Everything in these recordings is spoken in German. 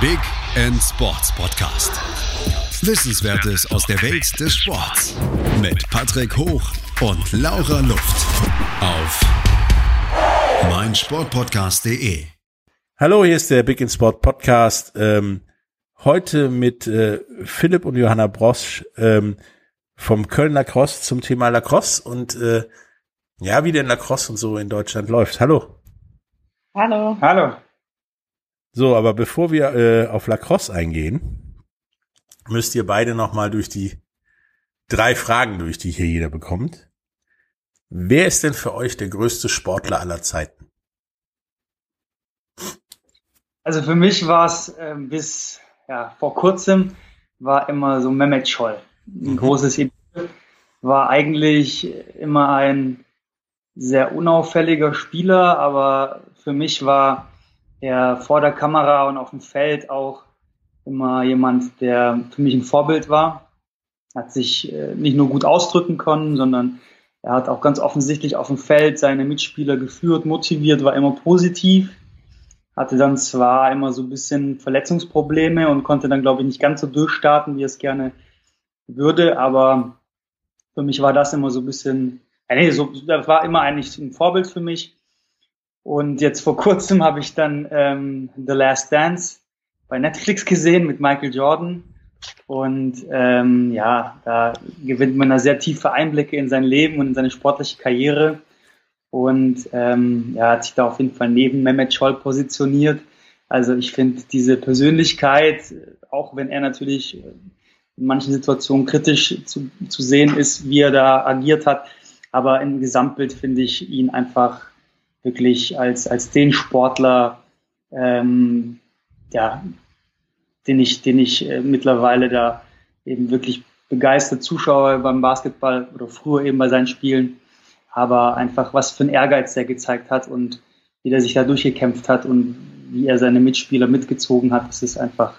Big End Sports Podcast. Wissenswertes aus der Welt des Sports mit Patrick Hoch und Laura Luft auf meinsportpodcast.de. Hallo, hier ist der Big in Sport Podcast. Ähm, heute mit äh, Philipp und Johanna Brosch ähm, vom Köln Lacrosse zum Thema Lacrosse und äh, ja, wie denn Lacrosse und so in Deutschland läuft. Hallo. Hallo. Hallo. So, aber bevor wir äh, auf Lacrosse eingehen, müsst ihr beide nochmal durch die drei Fragen durch, die hier jeder bekommt. Wer ist denn für euch der größte Sportler aller Zeiten? Also für mich war es äh, bis ja, vor kurzem war immer so Mehmet Scholl. Ein mhm. großes Idol. War eigentlich immer ein sehr unauffälliger Spieler, aber für mich war er vor der Kamera und auf dem Feld auch immer jemand, der für mich ein Vorbild war. Hat sich äh, nicht nur gut ausdrücken können, sondern er hat auch ganz offensichtlich auf dem Feld seine Mitspieler geführt, motiviert, war immer positiv. Hatte dann zwar immer so ein bisschen Verletzungsprobleme und konnte dann, glaube ich, nicht ganz so durchstarten, wie er es gerne würde, aber für mich war das immer so ein bisschen ja, nee, so, das war immer eigentlich ein Vorbild für mich. Und jetzt vor kurzem habe ich dann ähm, The Last Dance bei Netflix gesehen mit Michael Jordan. Und ähm, ja, da gewinnt man da sehr tiefe Einblicke in sein Leben und in seine sportliche Karriere. Und ähm, ja, hat sich da auf jeden Fall neben Mehmet Scholl positioniert. Also ich finde diese Persönlichkeit, auch wenn er natürlich in manchen Situationen kritisch zu, zu sehen ist, wie er da agiert hat, aber im Gesamtbild finde ich ihn einfach wirklich als, als den Sportler, ähm, ja, den ich, den ich äh, mittlerweile da eben wirklich begeistert zuschaue beim Basketball oder früher eben bei seinen Spielen. Aber einfach, was für ein Ehrgeiz er gezeigt hat und wie er sich da durchgekämpft hat und wie er seine Mitspieler mitgezogen hat, das ist einfach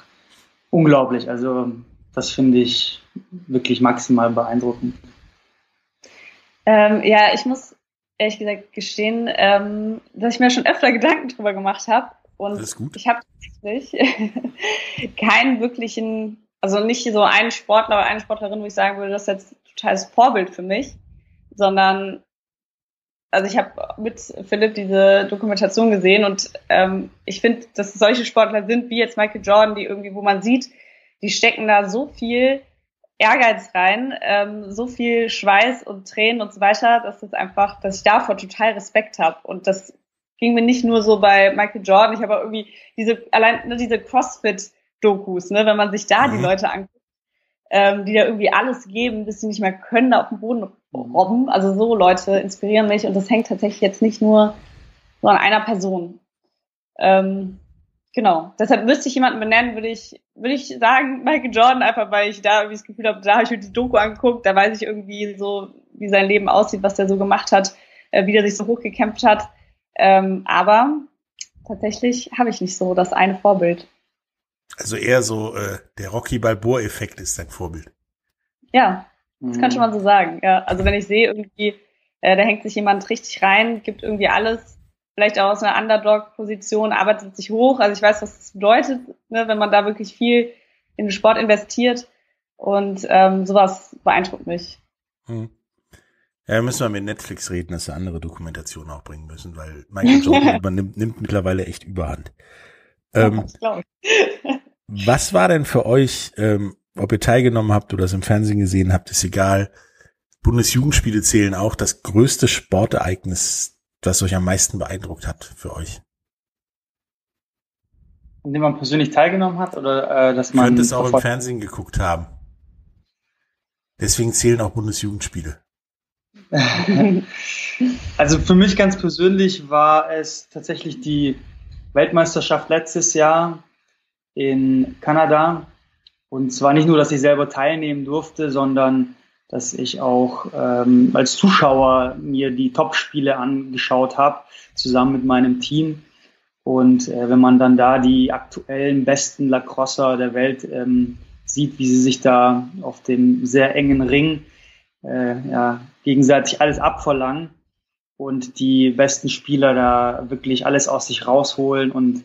unglaublich. Also das finde ich wirklich maximal beeindruckend. Ähm, ja, ich muss ehrlich gesagt gestehen, ähm, dass ich mir schon öfter Gedanken drüber gemacht habe. Und ich habe tatsächlich keinen wirklichen, also nicht so einen Sportler oder eine Sportlerin, wo ich sagen würde, das ist jetzt totales Vorbild für mich, sondern also ich habe mit Philipp diese Dokumentation gesehen und ähm, ich finde, dass solche Sportler sind wie jetzt Michael Jordan, die irgendwie, wo man sieht, die stecken da so viel Ehrgeiz rein, ähm, so viel Schweiß und Tränen und so weiter, dass das einfach, dass ich davor total Respekt habe. Und das ging mir nicht nur so bei Michael Jordan, ich habe auch irgendwie diese, allein ne, diese CrossFit-Dokus, ne, wenn man sich da mhm. die Leute anguckt, ähm, die da irgendwie alles geben, bis sie nicht mehr können, da auf dem Boden robben. Also so Leute inspirieren mich und das hängt tatsächlich jetzt nicht nur so an einer Person. Ähm, Genau. Deshalb müsste ich jemanden benennen, würde ich, würde ich sagen, Michael Jordan, einfach weil ich da irgendwie das Gefühl habe, da habe ich mir die Doku angeguckt, da weiß ich irgendwie so, wie sein Leben aussieht, was der so gemacht hat, äh, wie der sich so hochgekämpft hat. Ähm, aber tatsächlich habe ich nicht so das eine Vorbild. Also eher so äh, der Rocky Balboa-Effekt ist dein Vorbild. Ja, das mhm. kann schon mal so sagen. Ja, also wenn ich sehe irgendwie, äh, da hängt sich jemand richtig rein, gibt irgendwie alles, vielleicht auch aus einer Underdog-Position, arbeitet sich hoch. Also ich weiß, was das bedeutet, ne, wenn man da wirklich viel in den Sport investiert. Und ähm, sowas beeindruckt mich. Hm. Ja, müssen wir mit Netflix reden, dass wir andere Dokumentationen auch bringen müssen, weil Michael Jordan übernimmt nimmt mittlerweile echt Überhand. Ähm, ja, was war denn für euch, ähm, ob ihr teilgenommen habt oder es im Fernsehen gesehen habt, ist egal. Bundesjugendspiele zählen auch das größte Sportereignis das euch am meisten beeindruckt hat für euch? In dem man persönlich teilgenommen hat oder äh, dass man. Könnte es auch im Fernsehen geguckt haben. Deswegen zählen auch Bundesjugendspiele. also für mich ganz persönlich war es tatsächlich die Weltmeisterschaft letztes Jahr in Kanada. Und zwar nicht nur, dass ich selber teilnehmen durfte, sondern dass ich auch ähm, als Zuschauer mir die Top-Spiele angeschaut habe, zusammen mit meinem Team. Und äh, wenn man dann da die aktuellen besten Lacrosser der Welt ähm, sieht, wie sie sich da auf dem sehr engen Ring äh, ja, gegenseitig alles abverlangen und die besten Spieler da wirklich alles aus sich rausholen und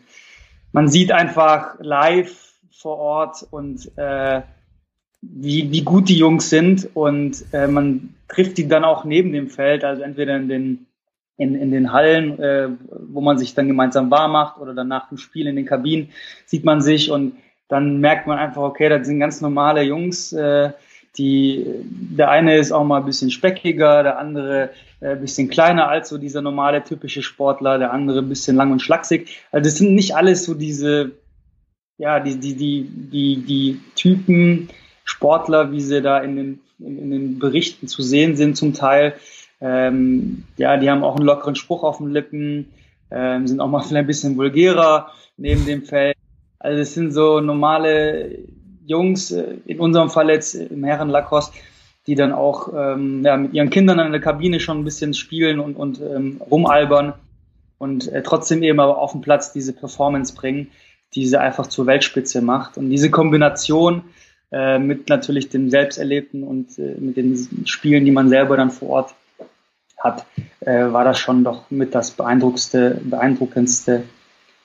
man sieht einfach live vor Ort und äh, wie, wie gut die Jungs sind und äh, man trifft die dann auch neben dem Feld, also entweder in den in, in den Hallen, äh, wo man sich dann gemeinsam warm macht oder dann nach dem Spiel in den Kabinen sieht man sich und dann merkt man einfach, okay, das sind ganz normale Jungs, äh, die, der eine ist auch mal ein bisschen speckiger, der andere äh, ein bisschen kleiner als so dieser normale typische Sportler, der andere ein bisschen lang und schlaksig. Also das sind nicht alles so diese, ja, die, die, die, die, die Typen Sportler, wie sie da in den, in, den Berichten zu sehen sind zum Teil. Ähm, ja, die haben auch einen lockeren Spruch auf den Lippen, ähm, sind auch mal vielleicht ein bisschen vulgärer neben dem Feld. Also es sind so normale Jungs, äh, in unserem Fall jetzt im Herren Lacoste, die dann auch ähm, ja, mit ihren Kindern in der Kabine schon ein bisschen spielen und, und ähm, rumalbern und äh, trotzdem eben aber auf dem Platz diese Performance bringen, die sie einfach zur Weltspitze macht. Und diese Kombination äh, mit natürlich dem Selbsterlebten und äh, mit den Spielen, die man selber dann vor Ort hat, äh, war das schon doch mit das beeindruckendste, beeindruckendste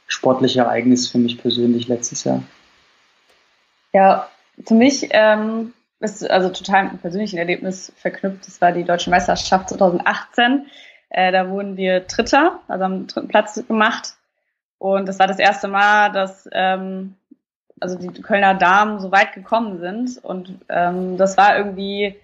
sportliche Ereignis für mich persönlich letztes Jahr. Ja, für mich ähm, ist also total mit einem persönlichen Erlebnis verknüpft. Das war die Deutsche Meisterschaft 2018. Äh, da wurden wir Dritter, also am dritten Platz gemacht. Und das war das erste Mal, dass ähm, also die Kölner Damen so weit gekommen sind. Und ähm, das war irgendwie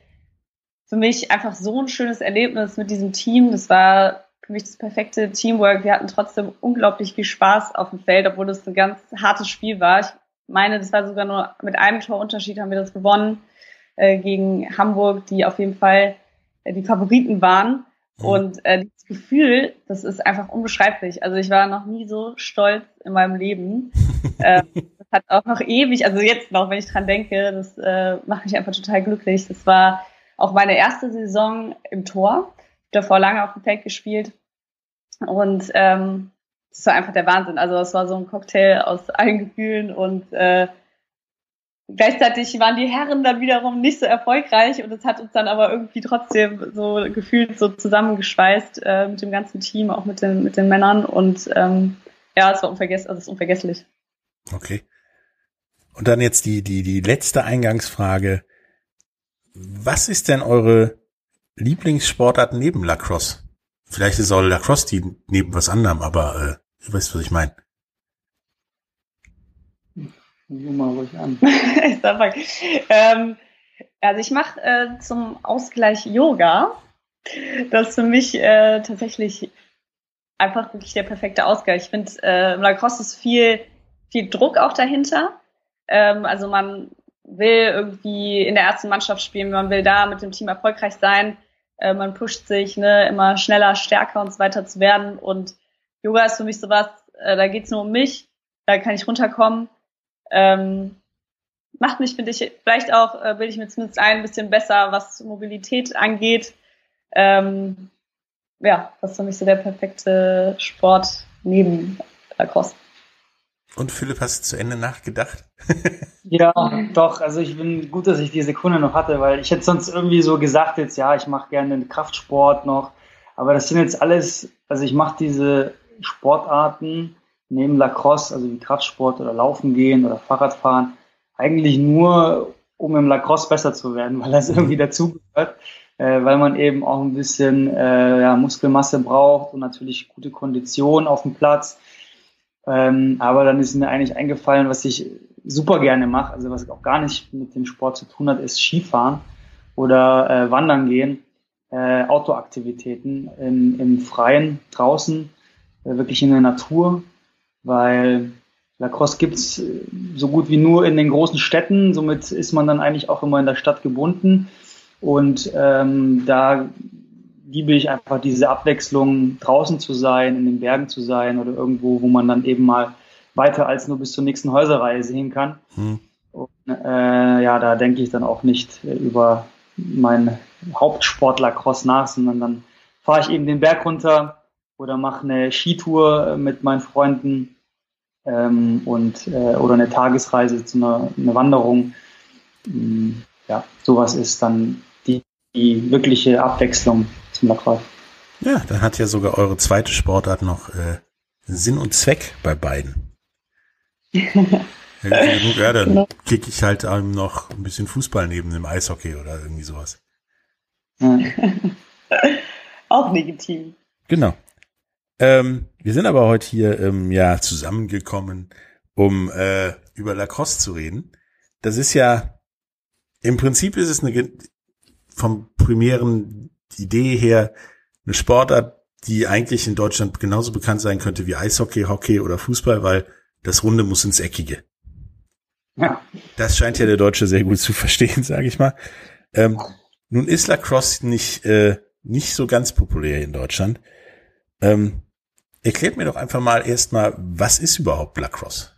für mich einfach so ein schönes Erlebnis mit diesem Team. Das war für mich das perfekte Teamwork. Wir hatten trotzdem unglaublich viel Spaß auf dem Feld, obwohl es ein ganz hartes Spiel war. Ich meine, das war sogar nur mit einem Torunterschied haben wir das gewonnen äh, gegen Hamburg, die auf jeden Fall äh, die Favoriten waren. Mhm. Und äh, das Gefühl, das ist einfach unbeschreiblich. Also ich war noch nie so stolz in meinem Leben. äh, das hat auch noch ewig, also jetzt noch, wenn ich dran denke, das äh, macht mich einfach total glücklich. Das war auch meine erste Saison im Tor. Ich habe davor lange auf dem Feld gespielt. Und ähm, das war einfach der Wahnsinn. Also es war so ein Cocktail aus allen Gefühlen und äh, gleichzeitig waren die Herren dann wiederum nicht so erfolgreich und es hat uns dann aber irgendwie trotzdem so gefühlt so zusammengeschweißt äh, mit dem ganzen Team, auch mit den, mit den Männern und ähm, ja, es war unvergess also es ist unvergesslich. Okay. Und dann jetzt die, die, die letzte Eingangsfrage. Was ist denn eure Lieblingssportart neben Lacrosse? Vielleicht ist auch Lacrosse die neben was anderem, aber äh, du weißt, was ich meine. mal ruhig an. ähm, also ich mache äh, zum Ausgleich Yoga. Das ist für mich äh, tatsächlich einfach wirklich der perfekte Ausgleich. Ich finde, äh, im Lacrosse ist viel, viel Druck auch dahinter. Ähm, also man will irgendwie in der ersten Mannschaft spielen, man will da mit dem Team erfolgreich sein, äh, man pusht sich, ne, immer schneller, stärker und so weiter zu werden. Und Yoga ist für mich sowas, äh, da geht's nur um mich, da kann ich runterkommen. Ähm, macht mich, finde ich, vielleicht auch, äh, bilde ich mir zumindest ein bisschen besser, was Mobilität angeht. Ähm, ja, das ist für mich so der perfekte Sport neben Lacrosse. Und Philipp, hast du zu Ende nachgedacht? ja, doch. Also ich bin gut, dass ich die Sekunde noch hatte, weil ich hätte sonst irgendwie so gesagt jetzt, ja, ich mache gerne Kraftsport noch. Aber das sind jetzt alles, also ich mache diese Sportarten neben Lacrosse, also wie Kraftsport oder Laufen gehen oder Fahrradfahren, eigentlich nur, um im Lacrosse besser zu werden, weil das irgendwie dazugehört, äh, weil man eben auch ein bisschen äh, ja, Muskelmasse braucht und natürlich gute Kondition auf dem Platz ähm, aber dann ist mir eigentlich eingefallen, was ich super gerne mache, also was auch gar nicht mit dem Sport zu tun hat, ist Skifahren oder äh, Wandern gehen, äh, Outdoor-Aktivitäten im, im Freien, draußen, äh, wirklich in der Natur, weil Lacrosse gibt's äh, so gut wie nur in den großen Städten, somit ist man dann eigentlich auch immer in der Stadt gebunden. Und ähm, da liebe ich einfach diese Abwechslung, draußen zu sein, in den Bergen zu sein oder irgendwo, wo man dann eben mal weiter als nur bis zur nächsten Häuserreihe sehen kann. Hm. Und, äh, ja, da denke ich dann auch nicht über meinen Hauptsportler Cross nach, sondern dann fahre ich eben den Berg runter oder mache eine Skitour mit meinen Freunden ähm, und äh, oder eine Tagesreise zu einer eine Wanderung. Ähm, ja, sowas ist dann die, die wirkliche Abwechslung zum Lacrosse. Ja, dann hat ja sogar eure zweite Sportart noch äh, Sinn und Zweck bei beiden. ja, dann genau. kicke ich halt ähm, noch ein bisschen Fußball neben dem Eishockey oder irgendwie sowas. Auch legitim. Genau. Ähm, wir sind aber heute hier ähm, ja zusammengekommen, um äh, über Lacrosse zu reden. Das ist ja im Prinzip ist es eine vom primären Idee her eine Sportart, die eigentlich in Deutschland genauso bekannt sein könnte wie Eishockey, Hockey oder Fußball, weil das Runde muss ins Eckige. Ja. Das scheint ja der Deutsche sehr gut zu verstehen, sage ich mal. Ähm, nun ist Lacrosse nicht, äh, nicht so ganz populär in Deutschland. Ähm, erklärt mir doch einfach mal erstmal, was ist überhaupt Lacrosse?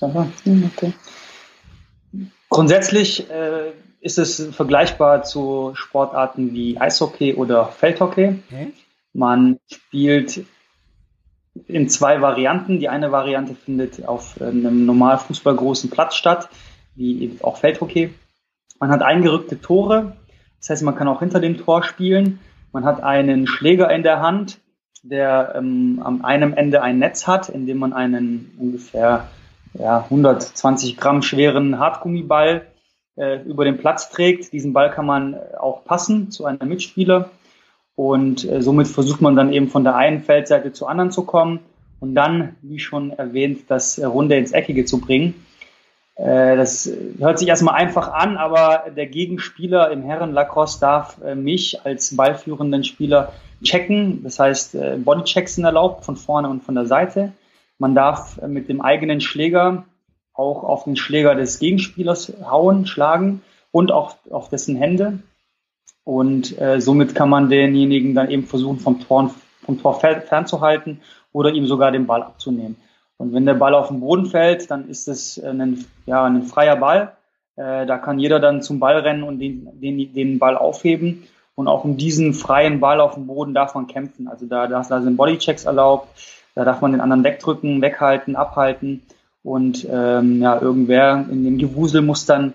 Okay. Grundsätzlich äh, ist es vergleichbar zu Sportarten wie Eishockey oder Feldhockey. Okay. Man spielt in zwei Varianten. Die eine Variante findet auf einem normal fußballgroßen Platz statt, wie eben auch Feldhockey. Man hat eingerückte Tore, das heißt, man kann auch hinter dem Tor spielen. Man hat einen Schläger in der Hand, der ähm, am einem Ende ein Netz hat, in dem man einen ungefähr ja, 120 Gramm schweren Hartgummiball äh, über den Platz trägt. Diesen Ball kann man auch passen zu einem Mitspieler. Und äh, somit versucht man dann eben von der einen Feldseite zur anderen zu kommen und dann, wie schon erwähnt, das Runde ins Eckige zu bringen. Äh, das hört sich erstmal einfach an, aber der Gegenspieler im Herren Lacrosse darf äh, mich als ballführenden Spieler checken. Das heißt, äh, Bodychecks sind erlaubt von vorne und von der Seite. Man darf äh, mit dem eigenen Schläger auch auf den Schläger des Gegenspielers hauen, schlagen und auch auf dessen Hände. Und äh, somit kann man denjenigen dann eben versuchen, vom Tor, vom Tor fernzuhalten oder ihm sogar den Ball abzunehmen. Und wenn der Ball auf den Boden fällt, dann ist es ein, ja, ein freier Ball. Äh, da kann jeder dann zum Ball rennen und den, den, den Ball aufheben. Und auch um diesen freien Ball auf dem Boden darf man kämpfen. Also da, da sind Bodychecks erlaubt. Da darf man den anderen wegdrücken, weghalten, abhalten. Und ähm, ja, irgendwer in dem Gewusel muss dann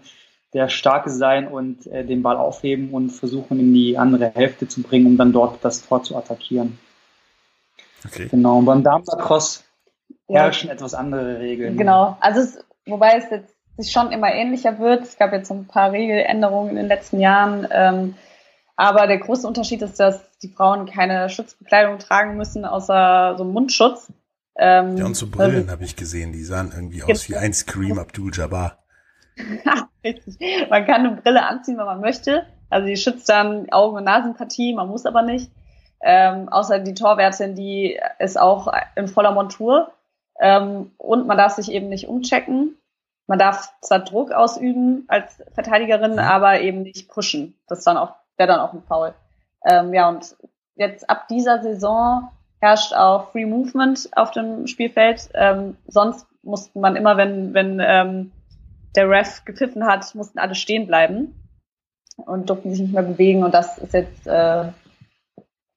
der Starke sein und äh, den Ball aufheben und versuchen in die andere Hälfte zu bringen, um dann dort das Tor zu attackieren. Okay. Genau. Und beim Darmstadt-Cross herrschen ja. etwas andere Regeln. Genau. Also es, wobei es jetzt sich schon immer ähnlicher wird. Es gab jetzt ein paar Regeländerungen in den letzten Jahren. Ähm, aber der große Unterschied ist, dass die Frauen keine Schutzbekleidung tragen müssen, außer so Mundschutz. Ähm, ja, und so Brillen habe ich gesehen, die sahen irgendwie aus wie ein Scream Abdul-Jabbar. Richtig. Man kann eine Brille anziehen, wenn man möchte. Also die schützt dann Augen- und Nasenpartie, man muss aber nicht. Ähm, außer die Torwärtin, die ist auch in voller Montur. Ähm, und man darf sich eben nicht umchecken. Man darf zwar Druck ausüben als Verteidigerin, mhm. aber eben nicht pushen. Das dann auch, wäre dann auch ein Foul. Ähm, ja, und jetzt ab dieser Saison herrscht auch Free Movement auf dem Spielfeld. Ähm, sonst musste man immer, wenn, wenn ähm, der Ref gepfiffen hat, mussten alle stehen bleiben und durften sich nicht mehr bewegen. Und das ist jetzt äh,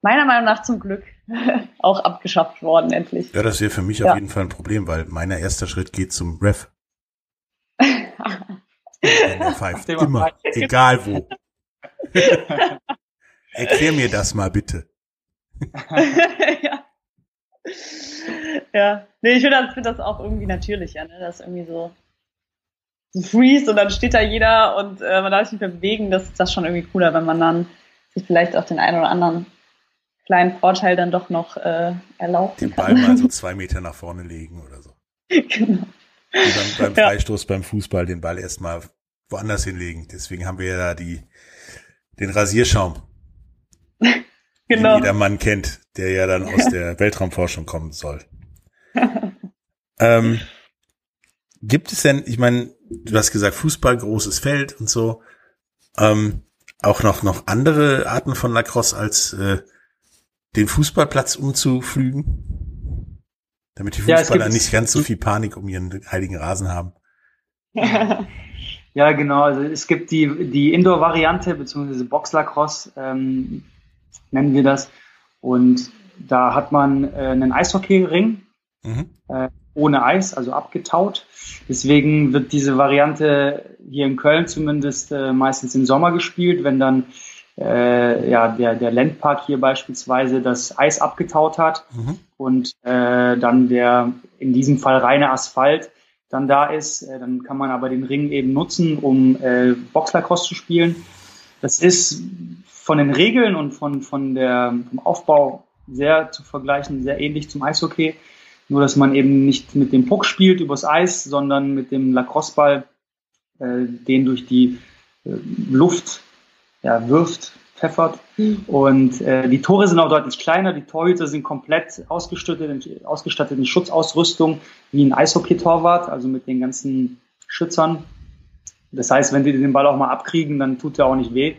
meiner Meinung nach zum Glück auch abgeschafft worden, endlich. Ja, das wäre für mich ja. auf jeden Fall ein Problem, weil mein erster Schritt geht zum Ref. er pfeift immer, egal wo. Erklär mir das mal bitte. ja. Ja, nee, ich finde das, find das auch irgendwie natürlicher, ne? Das ist irgendwie so Freeze und dann steht da jeder und äh, man darf sich nicht mehr bewegen. Das ist das schon irgendwie cooler, wenn man dann sich vielleicht auch den einen oder anderen kleinen Vorteil dann doch noch äh, erlaubt. Den Ball mal so zwei Meter nach vorne legen oder so. Genau. Wie beim, beim Freistoß ja. beim Fußball den Ball erstmal woanders hinlegen. Deswegen haben wir ja da die, den Rasierschaum. Genau. Den jeder Mann kennt, der ja dann aus der Weltraumforschung kommen soll. ähm, gibt es denn, ich meine, du hast gesagt, Fußball, großes Feld und so, ähm, auch noch, noch andere Arten von Lacrosse als äh, den Fußballplatz umzuflügen? Damit die Fußballer ja, nicht ganz so viel Panik um ihren heiligen Rasen haben. ja, genau. Also es gibt die, die Indoor-Variante, beziehungsweise Box-Lacrosse, ähm, nennen wir das. Und da hat man äh, einen Eishockey-Ring. Mhm. Äh, ohne Eis, also abgetaut. Deswegen wird diese Variante hier in Köln zumindest äh, meistens im Sommer gespielt, wenn dann äh, ja, der, der Landpark hier beispielsweise das Eis abgetaut hat mhm. und äh, dann der in diesem Fall reine Asphalt dann da ist, äh, dann kann man aber den Ring eben nutzen, um äh, Boxlacrosse zu spielen. Das ist von den Regeln und von, von der, vom Aufbau sehr zu vergleichen, sehr ähnlich zum Eishockey. Nur, dass man eben nicht mit dem Puck spielt übers Eis, sondern mit dem Lacrosseball, äh, den durch die äh, Luft ja, wirft, pfeffert. Mhm. Und äh, die Tore sind auch deutlich kleiner. Die Torhüter sind komplett ausgestattet, ausgestattet in Schutzausrüstung wie ein Eishockey-Torwart, also mit den ganzen Schützern. Das heißt, wenn die den Ball auch mal abkriegen, dann tut der auch nicht weh.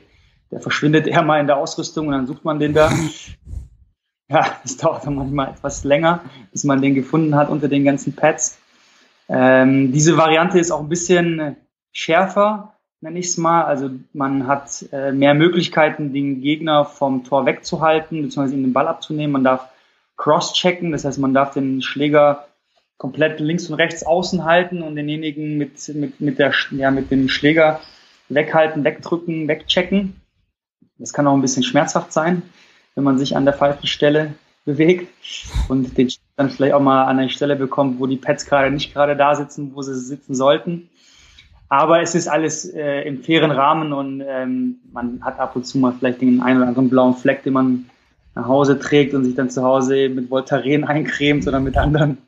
Der verschwindet eher mal in der Ausrüstung und dann sucht man den da. Ja, es dauert dann manchmal etwas länger, bis man den gefunden hat unter den ganzen Pads. Ähm, diese Variante ist auch ein bisschen schärfer, nenne ich es mal. Also man hat äh, mehr Möglichkeiten, den Gegner vom Tor wegzuhalten, beziehungsweise ihm den Ball abzunehmen. Man darf cross-checken, das heißt, man darf den Schläger komplett links und rechts außen halten und denjenigen mit, mit, mit, der, ja, mit dem Schläger weghalten, wegdrücken, wegchecken. Das kann auch ein bisschen schmerzhaft sein, wenn man sich an der falschen Stelle bewegt und den dann vielleicht auch mal an eine Stelle bekommt, wo die Pads gerade nicht gerade da sitzen, wo sie sitzen sollten. Aber es ist alles äh, im fairen Rahmen und ähm, man hat ab und zu mal vielleicht den einen oder anderen blauen Fleck, den man nach Hause trägt und sich dann zu Hause mit Voltaren eincremt oder mit anderen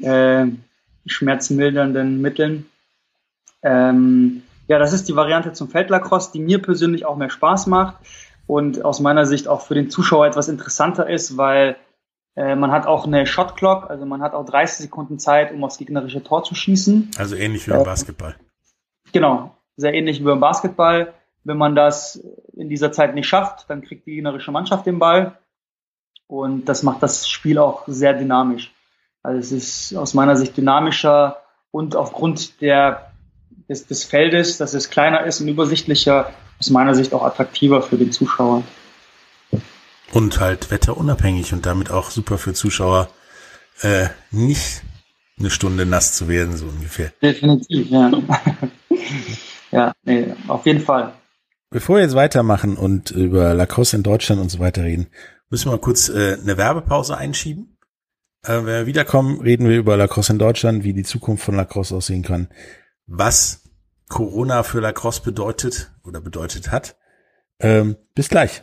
äh, schmerzmildernden Mitteln. Ähm, ja, das ist die Variante zum Feldlacrosse, die mir persönlich auch mehr Spaß macht und aus meiner Sicht auch für den Zuschauer etwas interessanter ist, weil äh, man hat auch eine Shot Clock, also man hat auch 30 Sekunden Zeit, um aufs gegnerische Tor zu schießen. Also ähnlich wie beim äh, Basketball. Genau, sehr ähnlich wie beim Basketball. Wenn man das in dieser Zeit nicht schafft, dann kriegt die gegnerische Mannschaft den Ball. Und das macht das Spiel auch sehr dynamisch. Also es ist aus meiner Sicht dynamischer und aufgrund der, des, des Feldes, dass es kleiner ist und übersichtlicher, aus meiner Sicht auch attraktiver für den Zuschauer. Und halt wetterunabhängig und damit auch super für Zuschauer, äh, nicht eine Stunde nass zu werden, so ungefähr. Definitiv, ja. ja, nee, auf jeden Fall. Bevor wir jetzt weitermachen und über Lacrosse in Deutschland und so weiter reden, müssen wir mal kurz äh, eine Werbepause einschieben. Äh, wenn wir wiederkommen, reden wir über Lacrosse in Deutschland, wie die Zukunft von Lacrosse aussehen kann, was Corona für Lacrosse bedeutet oder bedeutet hat. Ähm, bis gleich.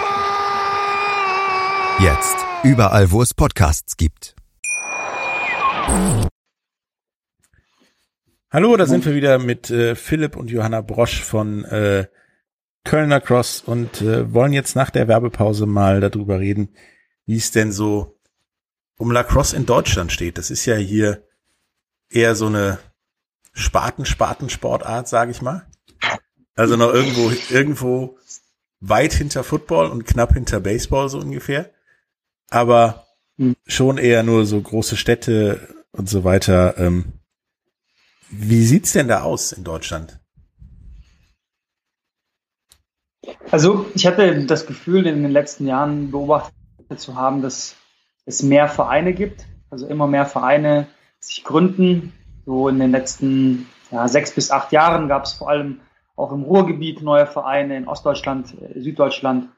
Jetzt. Überall, wo es Podcasts gibt. Hallo, da sind wir wieder mit äh, Philipp und Johanna Brosch von äh, Kölner Cross und äh, wollen jetzt nach der Werbepause mal darüber reden, wie es denn so um Lacrosse in Deutschland steht. Das ist ja hier eher so eine Spaten-Spaten-Sportart, sage ich mal. Also noch irgendwo, irgendwo weit hinter Football und knapp hinter Baseball so ungefähr aber hm. schon eher nur so große Städte und so weiter. Ähm, wie sieht's denn da aus in Deutschland? Also ich hatte das Gefühl, in den letzten Jahren beobachtet zu haben, dass es mehr Vereine gibt, also immer mehr Vereine sich gründen. So in den letzten ja, sechs bis acht Jahren gab es vor allem auch im Ruhrgebiet neue Vereine, in Ostdeutschland, äh, Süddeutschland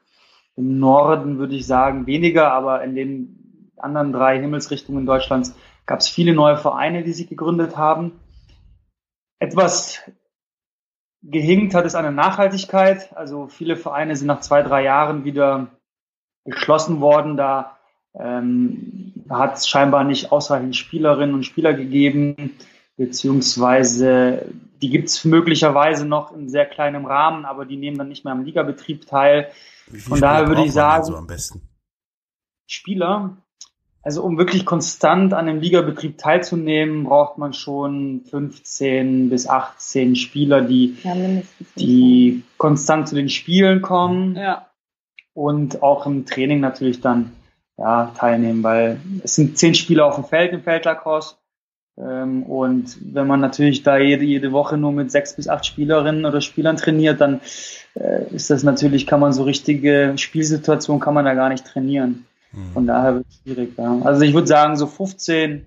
im Norden würde ich sagen weniger, aber in den anderen drei Himmelsrichtungen Deutschlands gab es viele neue Vereine, die sich gegründet haben. Etwas gehinkt hat es an der Nachhaltigkeit. Also viele Vereine sind nach zwei, drei Jahren wieder geschlossen worden. Da ähm, hat es scheinbar nicht ausreichend Spielerinnen und Spieler gegeben, beziehungsweise die gibt es möglicherweise noch in sehr kleinem Rahmen, aber die nehmen dann nicht mehr am Ligabetrieb teil. Von daher würde ich sagen, so am besten? Spieler, Also um wirklich konstant an dem Ligabetrieb teilzunehmen, braucht man schon 15 bis 18 Spieler, die, ja, die konstant zu den Spielen kommen ja. und auch im Training natürlich dann ja, teilnehmen, weil es sind zehn Spieler auf dem Feld im Feldlacrosse. Ähm, und wenn man natürlich da jede, jede Woche nur mit sechs bis acht Spielerinnen oder Spielern trainiert, dann äh, ist das natürlich, kann man so richtige Spielsituationen kann man da gar nicht trainieren. Mhm. Von daher wird es schwierig. Ja. Also ich würde sagen, so 15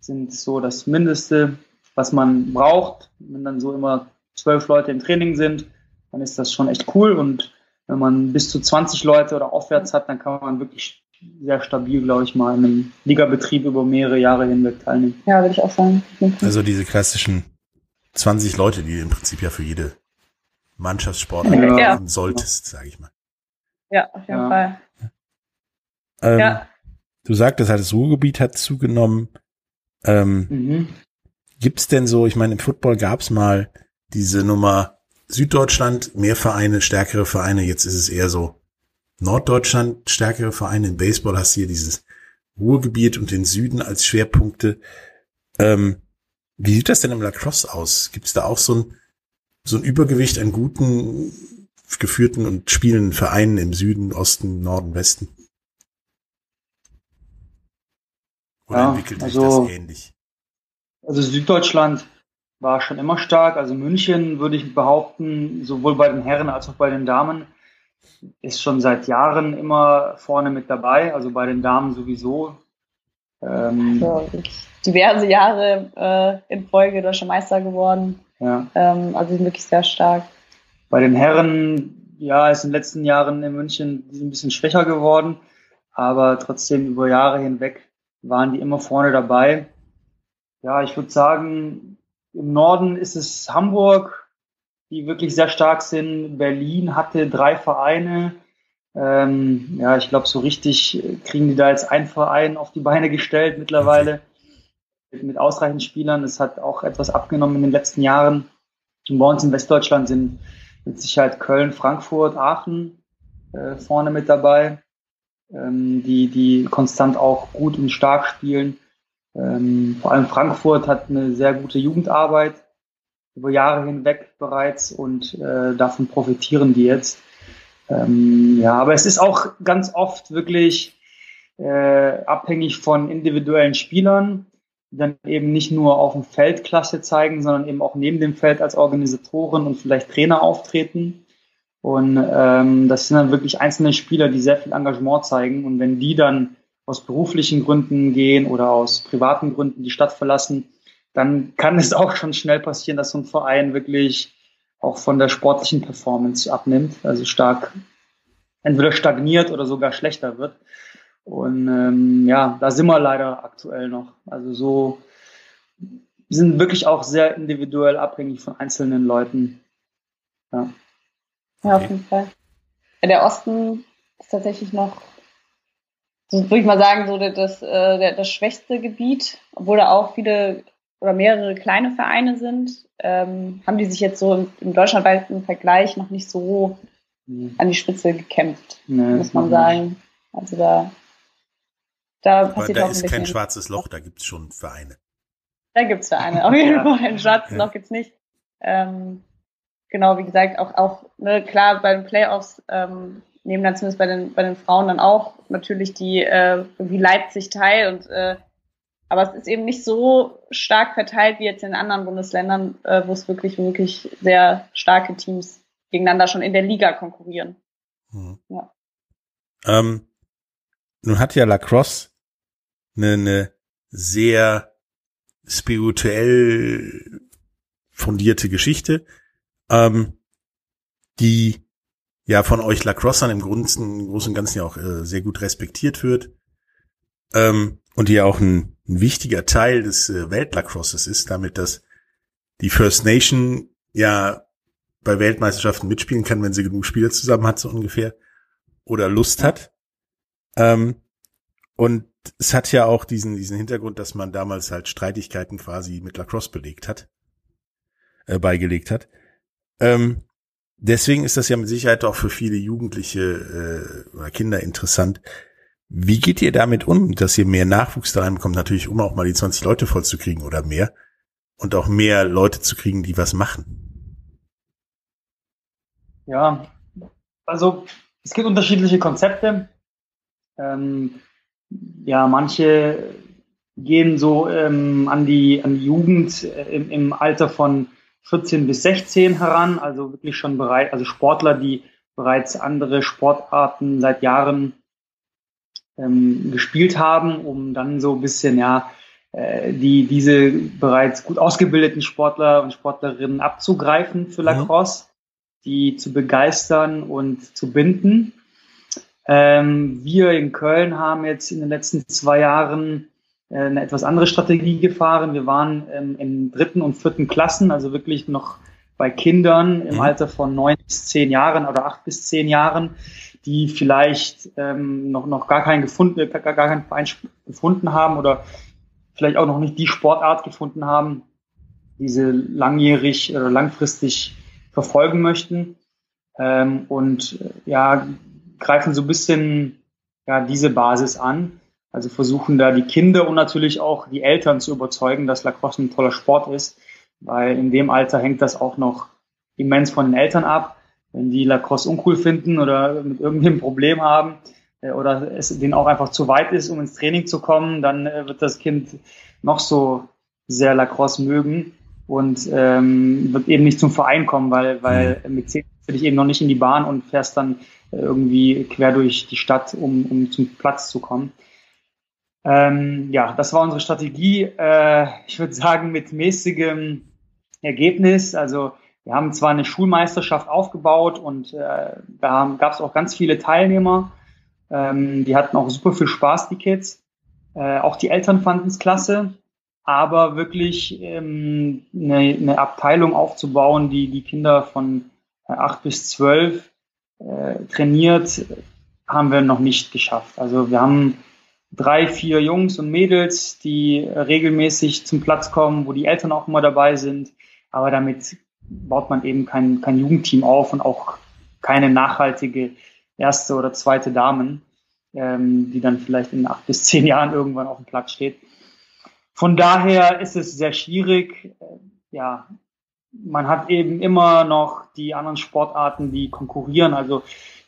sind so das Mindeste, was man braucht. Wenn dann so immer zwölf Leute im Training sind, dann ist das schon echt cool. Und wenn man bis zu 20 Leute oder aufwärts hat, dann kann man wirklich sehr stabil, glaube ich, mal in einem Ligabetrieb über mehrere Jahre hinweg teilnehmen. Ja, würde ich auch sagen. Also diese klassischen 20 Leute, die im Prinzip ja für jede Mannschaftssport ja. ja. solltest, sage ich mal. Ja, auf jeden ja. Fall. Ähm, ja. Du sagtest halt, das Ruhrgebiet hat zugenommen. Ähm, mhm. Gibt's denn so, ich meine, im Football gab's mal diese Nummer Süddeutschland, mehr Vereine, stärkere Vereine, jetzt ist es eher so Norddeutschland, stärkere Vereine. Im Baseball hast du hier dieses Ruhrgebiet und den Süden als Schwerpunkte. Ähm, wie sieht das denn im Lacrosse aus? Gibt's da auch so ein, so ein Übergewicht an guten, geführten und spielenden Vereinen im Süden, Osten, Norden, Westen? Oder ja, entwickelt sich also, das ähnlich? Also Süddeutschland war schon immer stark. Also München würde ich behaupten, sowohl bei den Herren als auch bei den Damen, ist schon seit Jahren immer vorne mit dabei. Also bei den Damen sowieso. Ähm, ja, diverse Jahre äh, in Folge deutscher Meister geworden. Ja. Ähm, also wirklich sehr stark. Bei den Herren, ja, ist in den letzten Jahren in München ein bisschen schwächer geworden, aber trotzdem über Jahre hinweg waren die immer vorne dabei. Ja, ich würde sagen, im Norden ist es Hamburg, die wirklich sehr stark sind. Berlin hatte drei Vereine. Ähm, ja, ich glaube, so richtig kriegen die da jetzt einen Verein auf die Beine gestellt mittlerweile mit, mit ausreichend Spielern. Es hat auch etwas abgenommen in den letzten Jahren. Und bei uns in Westdeutschland sind mit Sicherheit Köln, Frankfurt, Aachen äh, vorne mit dabei ähm, die, die konstant auch gut und stark spielen. Ähm, vor allem Frankfurt hat eine sehr gute Jugendarbeit über Jahre hinweg bereits und äh, davon profitieren die jetzt. Ähm, ja, aber es ist auch ganz oft wirklich äh, abhängig von individuellen Spielern, die dann eben nicht nur auf dem Feld Klasse zeigen, sondern eben auch neben dem Feld als Organisatoren und vielleicht Trainer auftreten. Und ähm, das sind dann wirklich einzelne Spieler, die sehr viel Engagement zeigen. Und wenn die dann aus beruflichen Gründen gehen oder aus privaten Gründen die Stadt verlassen, dann kann es auch schon schnell passieren, dass so ein Verein wirklich auch von der sportlichen Performance abnimmt, also stark entweder stagniert oder sogar schlechter wird. Und ähm, ja, da sind wir leider aktuell noch. Also so sind wirklich auch sehr individuell abhängig von einzelnen Leuten. Ja. Ja, auf jeden Fall. Der Osten ist tatsächlich noch, würde ich mal sagen, so das, äh, das schwächste Gebiet, obwohl da auch viele oder mehrere kleine Vereine sind, ähm, haben die sich jetzt so im, im deutschlandweiten Vergleich noch nicht so mhm. an die Spitze gekämpft, nee, muss man sagen. Also da, da passiert Aber da ist kein schwarzes Loch, da gibt es schon Vereine. Da gibt es Vereine, auf jeden Fall. Ein schwarzes ja. Loch gibt es nicht. Ähm, genau, wie gesagt, auch, auch ne, klar bei den Playoffs ähm, nehmen dann zumindest bei den, bei den Frauen dann auch natürlich die äh, wie Leipzig teil und äh, aber es ist eben nicht so stark verteilt wie jetzt in anderen Bundesländern, äh, wo es wirklich, wirklich sehr starke Teams gegeneinander schon in der Liga konkurrieren. Hm. Ja. Ähm, nun hat ja Lacrosse eine, eine sehr spirituell fundierte Geschichte ähm, die ja von euch Lacrossern im Großen, im Großen und Ganzen ja auch äh, sehr gut respektiert wird ähm, und die ja auch ein, ein wichtiger Teil des äh, Weltlacrosses ist, damit dass die First Nation ja bei Weltmeisterschaften mitspielen kann, wenn sie genug Spieler zusammen hat, so ungefähr, oder Lust hat. Ähm, und es hat ja auch diesen, diesen Hintergrund, dass man damals halt Streitigkeiten quasi mit Lacrosse belegt hat, äh, beigelegt hat. Ähm, deswegen ist das ja mit Sicherheit auch für viele Jugendliche äh, oder Kinder interessant. Wie geht ihr damit um, dass ihr mehr Nachwuchs da reinbekommt? Natürlich, um auch mal die 20 Leute voll zu kriegen oder mehr. Und auch mehr Leute zu kriegen, die was machen. Ja, also es gibt unterschiedliche Konzepte. Ähm, ja, manche gehen so ähm, an, die, an die Jugend äh, im, im Alter von 14 bis 16 heran, also wirklich schon bereit, also Sportler, die bereits andere Sportarten seit Jahren ähm, gespielt haben, um dann so ein bisschen, ja, äh, die, diese bereits gut ausgebildeten Sportler und Sportlerinnen abzugreifen für Lacrosse, mhm. die zu begeistern und zu binden. Ähm, wir in Köln haben jetzt in den letzten zwei Jahren äh, eine etwas andere Strategie gefahren. Wir waren ähm, in dritten und vierten Klassen, also wirklich noch bei Kindern im mhm. Alter von neun bis zehn Jahren oder acht bis zehn Jahren, die vielleicht ähm, noch, noch gar keinen gefunden, gar, gar keinen Verein gefunden haben oder vielleicht auch noch nicht die Sportart gefunden haben, die sie langjährig oder langfristig verfolgen möchten. Ähm, und äh, ja, greifen so ein bisschen ja, diese Basis an. Also versuchen da die Kinder und natürlich auch die Eltern zu überzeugen, dass Lacrosse ein toller Sport ist, weil in dem Alter hängt das auch noch immens von den Eltern ab. Wenn die Lacrosse uncool finden oder mit irgendeinem Problem haben äh, oder es denen auch einfach zu weit ist, um ins Training zu kommen, dann äh, wird das Kind noch so sehr Lacrosse mögen und ähm, wird eben nicht zum Verein kommen, weil, weil mhm. mit zehn will ich eben noch nicht in die Bahn und fährst dann irgendwie quer durch die Stadt, um, um zum Platz zu kommen. Ähm, ja, das war unsere Strategie. Äh, ich würde sagen, mit mäßigem Ergebnis. Also wir haben zwar eine Schulmeisterschaft aufgebaut und äh, da gab es auch ganz viele Teilnehmer. Ähm, die hatten auch super viel Spaß, die Kids. Äh, auch die Eltern fanden es klasse. Aber wirklich ähm, eine, eine Abteilung aufzubauen, die die Kinder von äh, acht bis zwölf äh, trainiert, haben wir noch nicht geschafft. Also wir haben drei, vier Jungs und Mädels, die regelmäßig zum Platz kommen, wo die Eltern auch immer dabei sind. Aber damit baut man eben kein, kein Jugendteam auf und auch keine nachhaltige erste oder zweite Damen, ähm, die dann vielleicht in acht bis zehn Jahren irgendwann auf dem Platz steht. Von daher ist es sehr schwierig. Ja, man hat eben immer noch die anderen Sportarten, die konkurrieren. Also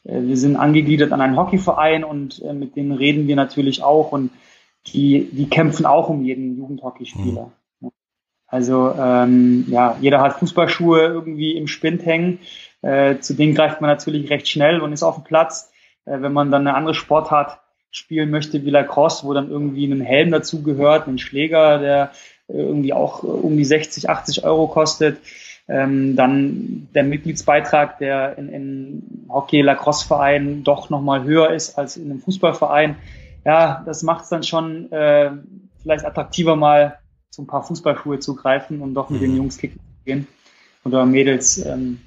äh, wir sind angegliedert an einen Hockeyverein und äh, mit denen reden wir natürlich auch und die, die kämpfen auch um jeden Jugendhockeyspieler. Mhm. Also ähm, ja, jeder hat Fußballschuhe irgendwie im Spind hängen. Äh, zu denen greift man natürlich recht schnell und ist auf dem Platz. Äh, wenn man dann eine andere Sportart spielen möchte wie Lacrosse, wo dann irgendwie ein Helm dazugehört, ein Schläger, der irgendwie auch um die 60, 80 Euro kostet. Ähm, dann der Mitgliedsbeitrag, der in, in Hockey-Lacrosse-Vereinen doch nochmal höher ist als in einem Fußballverein. Ja, das macht es dann schon äh, vielleicht attraktiver, mal zu ein paar Fußballschuhe zu greifen und doch mit den mhm. Jungs kicken zu gehen oder Mädels ähm,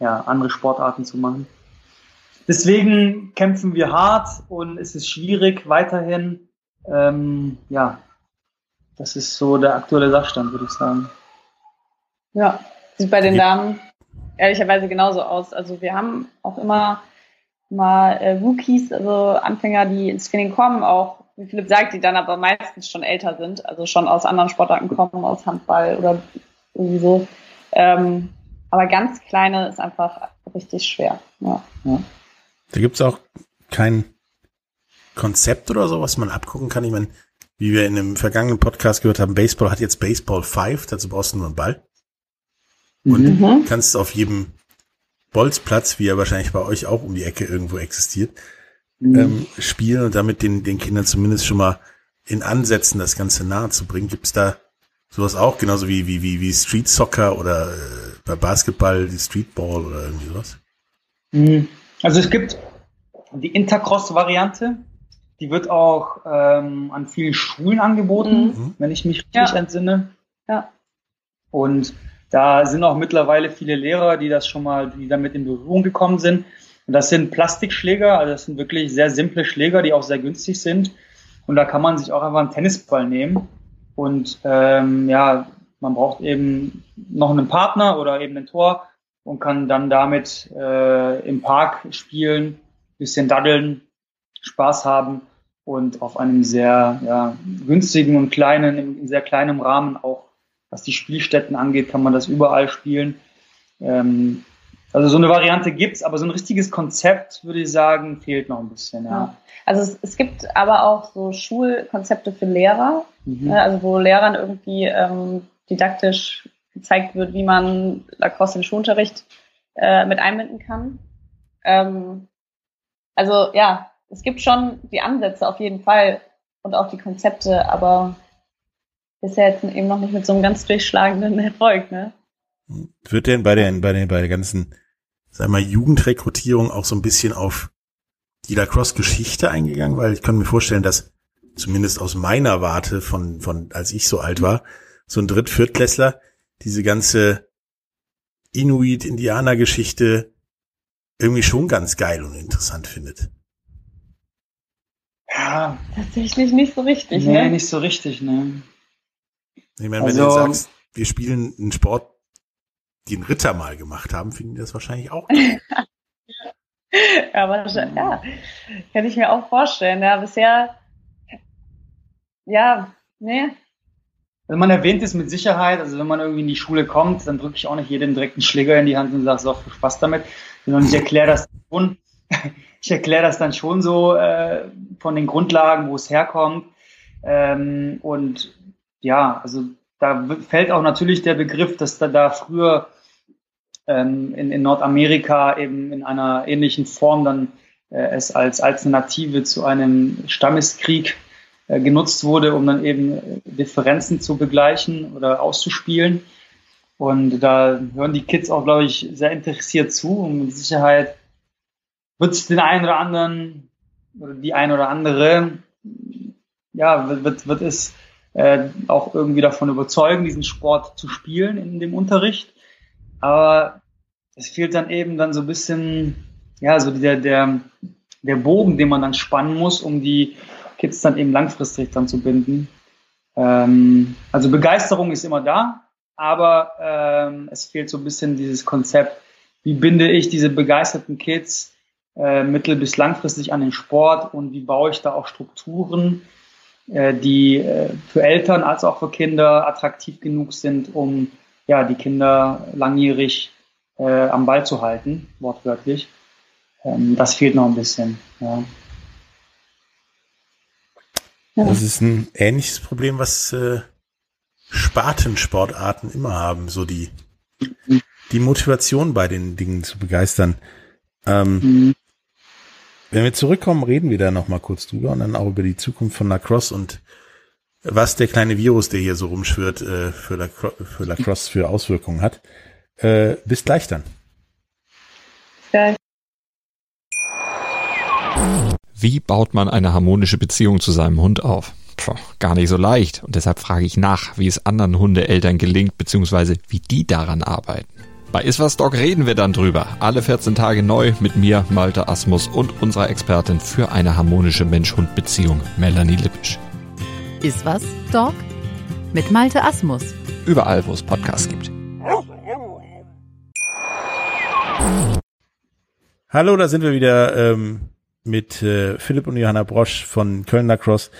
ja, andere Sportarten zu machen. Deswegen kämpfen wir hart und es ist schwierig weiterhin. Ähm, ja, das ist so der aktuelle Sachstand, würde ich sagen. Ja, sieht bei den Damen ehrlicherweise genauso aus. Also wir haben auch immer mal äh, Rookies, also Anfänger, die ins Training kommen, auch wie Philipp sagt, die dann aber meistens schon älter sind, also schon aus anderen Sportarten kommen, aus Handball oder irgendwie so. Ähm, aber ganz kleine ist einfach richtig schwer. Ja. ja. Da gibt's auch kein Konzept oder so, was man abgucken kann. Ich meine, wie wir in dem vergangenen Podcast gehört haben, Baseball hat jetzt Baseball 5, dazu brauchst du nur einen Ball. Und mhm. kannst auf jedem Bolzplatz, wie er wahrscheinlich bei euch auch um die Ecke irgendwo existiert, mhm. ähm, spielen und damit den, den Kindern zumindest schon mal in Ansätzen das Ganze nahe zu bringen. Gibt es da sowas auch, genauso wie, wie, wie, wie Street Soccer oder äh, bei Basketball die Streetball oder irgendwie sowas? Mhm. Also es gibt die Intercross-Variante, die wird auch ähm, an vielen Schulen angeboten, mhm. wenn ich mich richtig ja. entsinne. Ja. Und da sind auch mittlerweile viele Lehrer, die das schon mal, die damit in Berührung gekommen sind. Und das sind Plastikschläger, also das sind wirklich sehr simple Schläger, die auch sehr günstig sind. Und da kann man sich auch einfach einen Tennisball nehmen. Und ähm, ja, man braucht eben noch einen Partner oder eben ein Tor und kann dann damit äh, im Park spielen, bisschen daddeln, Spaß haben und auf einem sehr ja, günstigen und kleinen, in sehr kleinem Rahmen auch, was die Spielstätten angeht, kann man das überall spielen. Ähm, also so eine Variante gibt's, aber so ein richtiges Konzept, würde ich sagen, fehlt noch ein bisschen. Ja. ja. Also es, es, gibt aber auch so Schulkonzepte für Lehrer, mhm. Ne, also wo Lehrern irgendwie ähm, didaktisch gezeigt wird, wie man Lacrosse in den Schulunterricht äh, mit einbinden kann. Ähm, also ja, es gibt schon die Ansätze auf jeden Fall und auch die Konzepte, aber bisher jetzt eben noch nicht mit so einem ganz durchschlagenden Erfolg, ne? Wird denn bei den, bei den, bei der ganzen, sag mal, Jugendrekrutierung auch so ein bisschen auf die Lacrosse-Geschichte eingegangen? Weil ich kann mir vorstellen, dass zumindest aus meiner Warte von, von, als ich so alt war, so ein Dritt-, Viertklässler diese ganze Inuit-Indianer-Geschichte irgendwie schon ganz geil und interessant findet. Ja. Tatsächlich nicht so richtig, nee, ne? nicht so richtig, ne. Ich meine, wenn du also- sagst, wir spielen einen Sport, den Ritter mal gemacht haben, finden die das wahrscheinlich auch geil. ja, wahrscheinlich, ja. Kann ich mir auch vorstellen. Ja, bisher, ja, nee, also man erwähnt es mit Sicherheit, also wenn man irgendwie in die Schule kommt, dann drücke ich auch nicht jedem direkt einen Schläger in die Hand und sage, so, viel Spaß damit, sondern ich erkläre das schon, ich erkläre das dann schon so äh, von den Grundlagen, wo es herkommt. Ähm, und ja, also da fällt auch natürlich der Begriff, dass da, da früher ähm, in, in Nordamerika eben in einer ähnlichen Form dann äh, es als Alternative zu einem Stammeskrieg äh, genutzt wurde, um dann eben äh, Differenzen zu begleichen oder auszuspielen. Und da hören die Kids auch, glaube ich, sehr interessiert zu und mit Sicherheit wird es den einen oder anderen oder die ein oder andere, ja, wird, wird es äh, auch irgendwie davon überzeugen, diesen Sport zu spielen in dem Unterricht. Aber es fehlt dann eben dann so ein bisschen, ja, so der, der, der Bogen, den man dann spannen muss, um die Kids dann eben langfristig dann zu binden. Ähm, also Begeisterung ist immer da, aber ähm, es fehlt so ein bisschen dieses Konzept, wie binde ich diese begeisterten Kids äh, mittel- bis langfristig an den Sport und wie baue ich da auch Strukturen, die äh, für Eltern als auch für Kinder attraktiv genug sind, um ja die Kinder langjährig äh, am Ball zu halten, wortwörtlich. Ähm, das fehlt noch ein bisschen. Ja. Ja. Das ist ein ähnliches Problem, was äh, Spartensportarten immer haben, so die, die Motivation bei den Dingen zu begeistern. Ähm, mhm. Wenn wir zurückkommen, reden wir da noch mal kurz drüber und dann auch über die Zukunft von Lacrosse und was der kleine Virus, der hier so rumschwirrt, äh, für, Lacrosse, für Lacrosse für Auswirkungen hat. Äh, bis gleich dann. Gleich. Wie baut man eine harmonische Beziehung zu seinem Hund auf? Puh, gar nicht so leicht. Und deshalb frage ich nach, wie es anderen Hundeeltern gelingt, beziehungsweise wie die daran arbeiten. Bei Iswas Dog reden wir dann drüber. Alle 14 Tage neu mit mir, Malte Asmus und unserer Expertin für eine harmonische Mensch-Hund-Beziehung, Melanie Lippisch. Iswas Dog mit Malte Asmus. Überall, wo es Podcasts gibt. Hallo, da sind wir wieder. Ähm mit äh, Philipp und Johanna Brosch von Köln Lacrosse.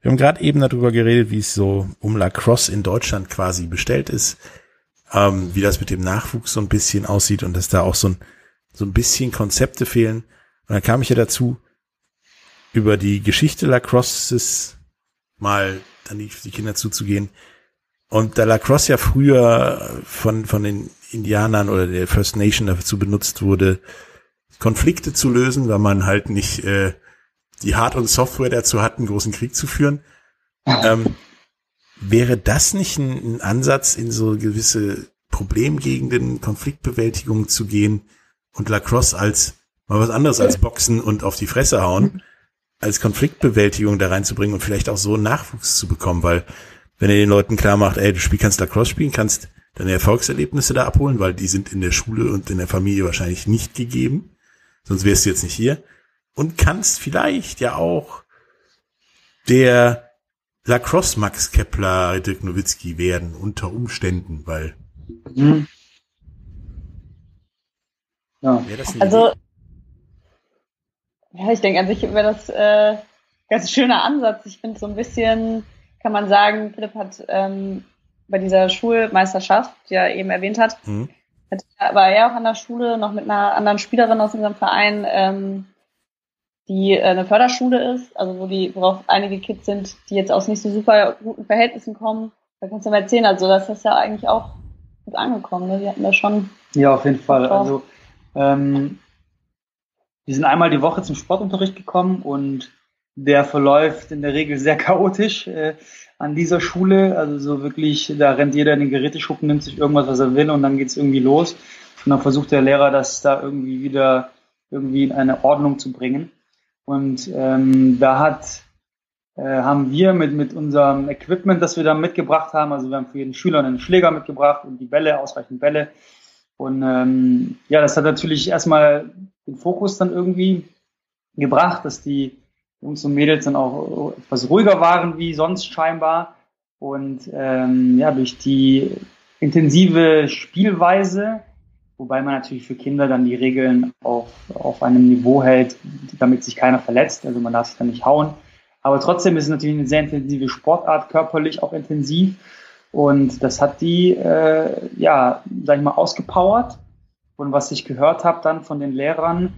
Wir haben gerade eben darüber geredet, wie es so um Lacrosse in Deutschland quasi bestellt ist, ähm, wie das mit dem Nachwuchs so ein bisschen aussieht und dass da auch so ein, so ein bisschen Konzepte fehlen. Und dann kam ich ja dazu, über die Geschichte Lacrosses mal dann die, die Kinder zuzugehen. Und da Lacrosse ja früher von, von den Indianern oder der First Nation dazu benutzt wurde, Konflikte zu lösen, weil man halt nicht äh, die Hard- und Software dazu hat, einen großen Krieg zu führen. Ähm, wäre das nicht ein, ein, Ansatz, in so gewisse Problemgegenden, Konfliktbewältigung zu gehen und Lacrosse als mal was anderes als Boxen und auf die Fresse hauen, als Konfliktbewältigung da reinzubringen und vielleicht auch so Nachwuchs zu bekommen, weil wenn ihr den Leuten klar macht, ey, du spiel, kannst Lacrosse spielen, kannst deine Erfolgserlebnisse da abholen, weil die sind in der Schule und in der Familie wahrscheinlich nicht gegeben sonst wärst du jetzt nicht hier. Und kannst vielleicht ja auch der Lacrosse Max Kepler Dirk Nowitzki werden unter Umständen, weil mhm. ja. also ja, ich denke an sich wäre das äh, ganz schöner Ansatz. Ich finde so ein bisschen, kann man sagen, Philipp hat ähm, bei dieser Schulmeisterschaft, die er eben erwähnt hat, mhm. war er auch an der Schule noch mit einer anderen Spielerin aus unserem Verein, ähm, die äh, eine Förderschule ist, also wo die, worauf einige Kids sind, die jetzt aus nicht so super guten Verhältnissen kommen. Da kannst du mal erzählen, also das ist ja eigentlich auch gut angekommen, ne? Die hatten da schon. Ja, auf jeden Fall. Also ähm, die sind einmal die Woche zum Sportunterricht gekommen und der verläuft in der Regel sehr chaotisch äh, an dieser Schule. Also so wirklich, da rennt jeder in den Geräteschuppen, nimmt sich irgendwas, was er will und dann geht's irgendwie los. Und dann versucht der Lehrer, das da irgendwie wieder irgendwie in eine Ordnung zu bringen. Und ähm, da hat, äh, haben wir mit, mit unserem Equipment, das wir da mitgebracht haben, also wir haben für jeden Schüler einen Schläger mitgebracht und die Bälle, ausreichend Bälle. Und ähm, ja, das hat natürlich erstmal den Fokus dann irgendwie gebracht, dass die Jungs und Mädels dann auch etwas ruhiger waren wie sonst scheinbar. Und ähm, ja, durch die intensive Spielweise, wobei man natürlich für Kinder dann die Regeln auf, auf einem Niveau hält, damit sich keiner verletzt. Also man darf sich dann nicht hauen. Aber trotzdem ist es natürlich eine sehr intensive Sportart, körperlich auch intensiv. Und das hat die, äh, ja, sag ich mal, ausgepowert. Und was ich gehört habe dann von den Lehrern,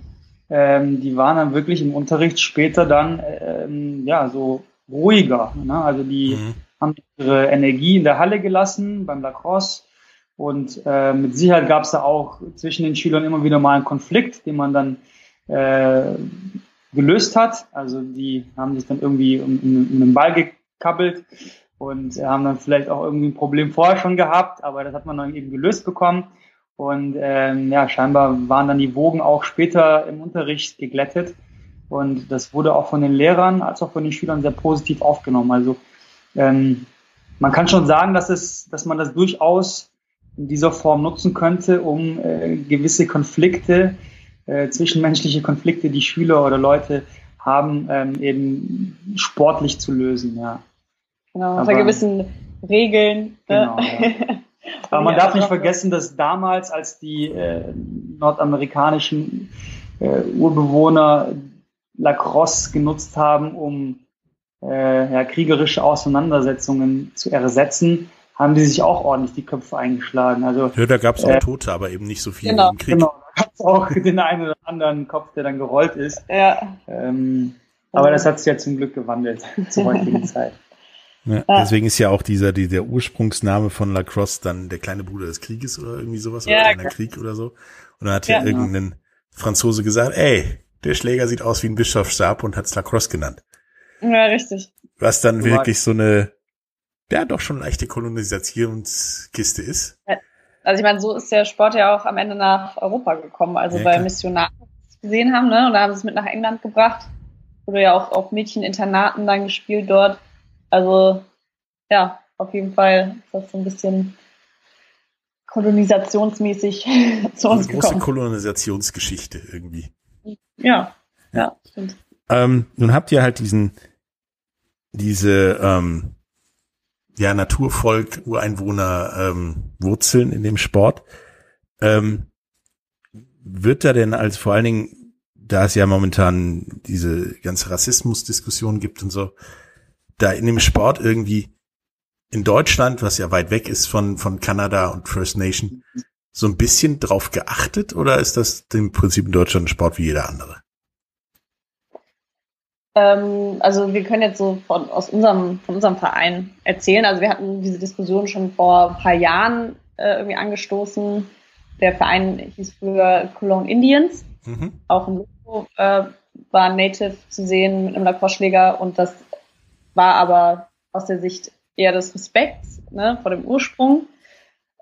ähm, die waren dann wirklich im Unterricht später dann ähm, ja so ruhiger. Ne? Also die mhm. haben ihre Energie in der Halle gelassen beim Lacrosse und äh, mit Sicherheit gab es da auch zwischen den Schülern immer wieder mal einen Konflikt, den man dann äh, gelöst hat. Also die haben sich dann irgendwie um, um, um den Ball gekabbelt und haben dann vielleicht auch irgendwie ein Problem vorher schon gehabt, aber das hat man dann eben gelöst bekommen. Und ähm, ja, scheinbar waren dann die Wogen auch später im Unterricht geglättet. Und das wurde auch von den Lehrern als auch von den Schülern sehr positiv aufgenommen. Also ähm, man kann schon sagen, dass es, dass man das durchaus in dieser Form nutzen könnte, um äh, gewisse Konflikte, äh, zwischenmenschliche Konflikte, die Schüler oder Leute haben, ähm, eben sportlich zu lösen. Ja. Genau, unter gewissen Regeln. Ne? Genau, ja. Aber man darf nicht vergessen, dass damals, als die äh, nordamerikanischen äh, Urbewohner Lacrosse genutzt haben, um äh, ja, kriegerische Auseinandersetzungen zu ersetzen, haben die sich auch ordentlich die Köpfe eingeschlagen. Also, ja, da gab es auch äh, Tote, aber eben nicht so viele genau, im Krieg. Genau, da gab es auch den einen oder anderen Kopf, der dann gerollt ist. Ja. Ähm, aber das hat sich ja zum Glück gewandelt zur heutigen Zeit. Ja. Deswegen ist ja auch dieser, die, der Ursprungsname von Lacrosse dann der kleine Bruder des Krieges oder irgendwie sowas, ja, oder kleiner Krieg oder so. Und dann hat ja, ja irgendein Franzose gesagt, ey, der Schläger sieht aus wie ein Bischofsstab und hat's Lacrosse genannt. Ja, richtig. Was dann du wirklich so eine, ja, doch schon leichte Kolonisationskiste ist. Also ich meine, so ist der Sport ja auch am Ende nach Europa gekommen. Also ja, bei Missionaren gesehen haben, ne? Und da haben sie es mit nach England gebracht. Wurde ja auch auf Mädcheninternaten dann gespielt dort. Also ja, auf jeden Fall ist das so ein bisschen kolonisationsmäßig zu uns Eine große Kolonisationsgeschichte irgendwie. Ja, ja, stimmt. Ähm, nun habt ihr halt diesen, diese ähm, ja Naturvolk, Ureinwohner ähm, Wurzeln in dem Sport. Ähm, wird da denn als vor allen Dingen, da es ja momentan diese ganze Rassismusdiskussion gibt und so, da in dem Sport irgendwie in Deutschland, was ja weit weg ist von, von Kanada und First Nation, so ein bisschen drauf geachtet oder ist das im Prinzip in Deutschland ein Sport wie jeder andere? Ähm, also wir können jetzt so von, aus unserem, von unserem Verein erzählen. Also wir hatten diese Diskussion schon vor ein paar Jahren äh, irgendwie angestoßen. Der Verein hieß früher Cologne Indians. Mhm. Auch im Logo äh, war Native zu sehen mit einem Lacrosse-Schläger und das war aber aus der Sicht eher des Respekts ne, vor dem Ursprung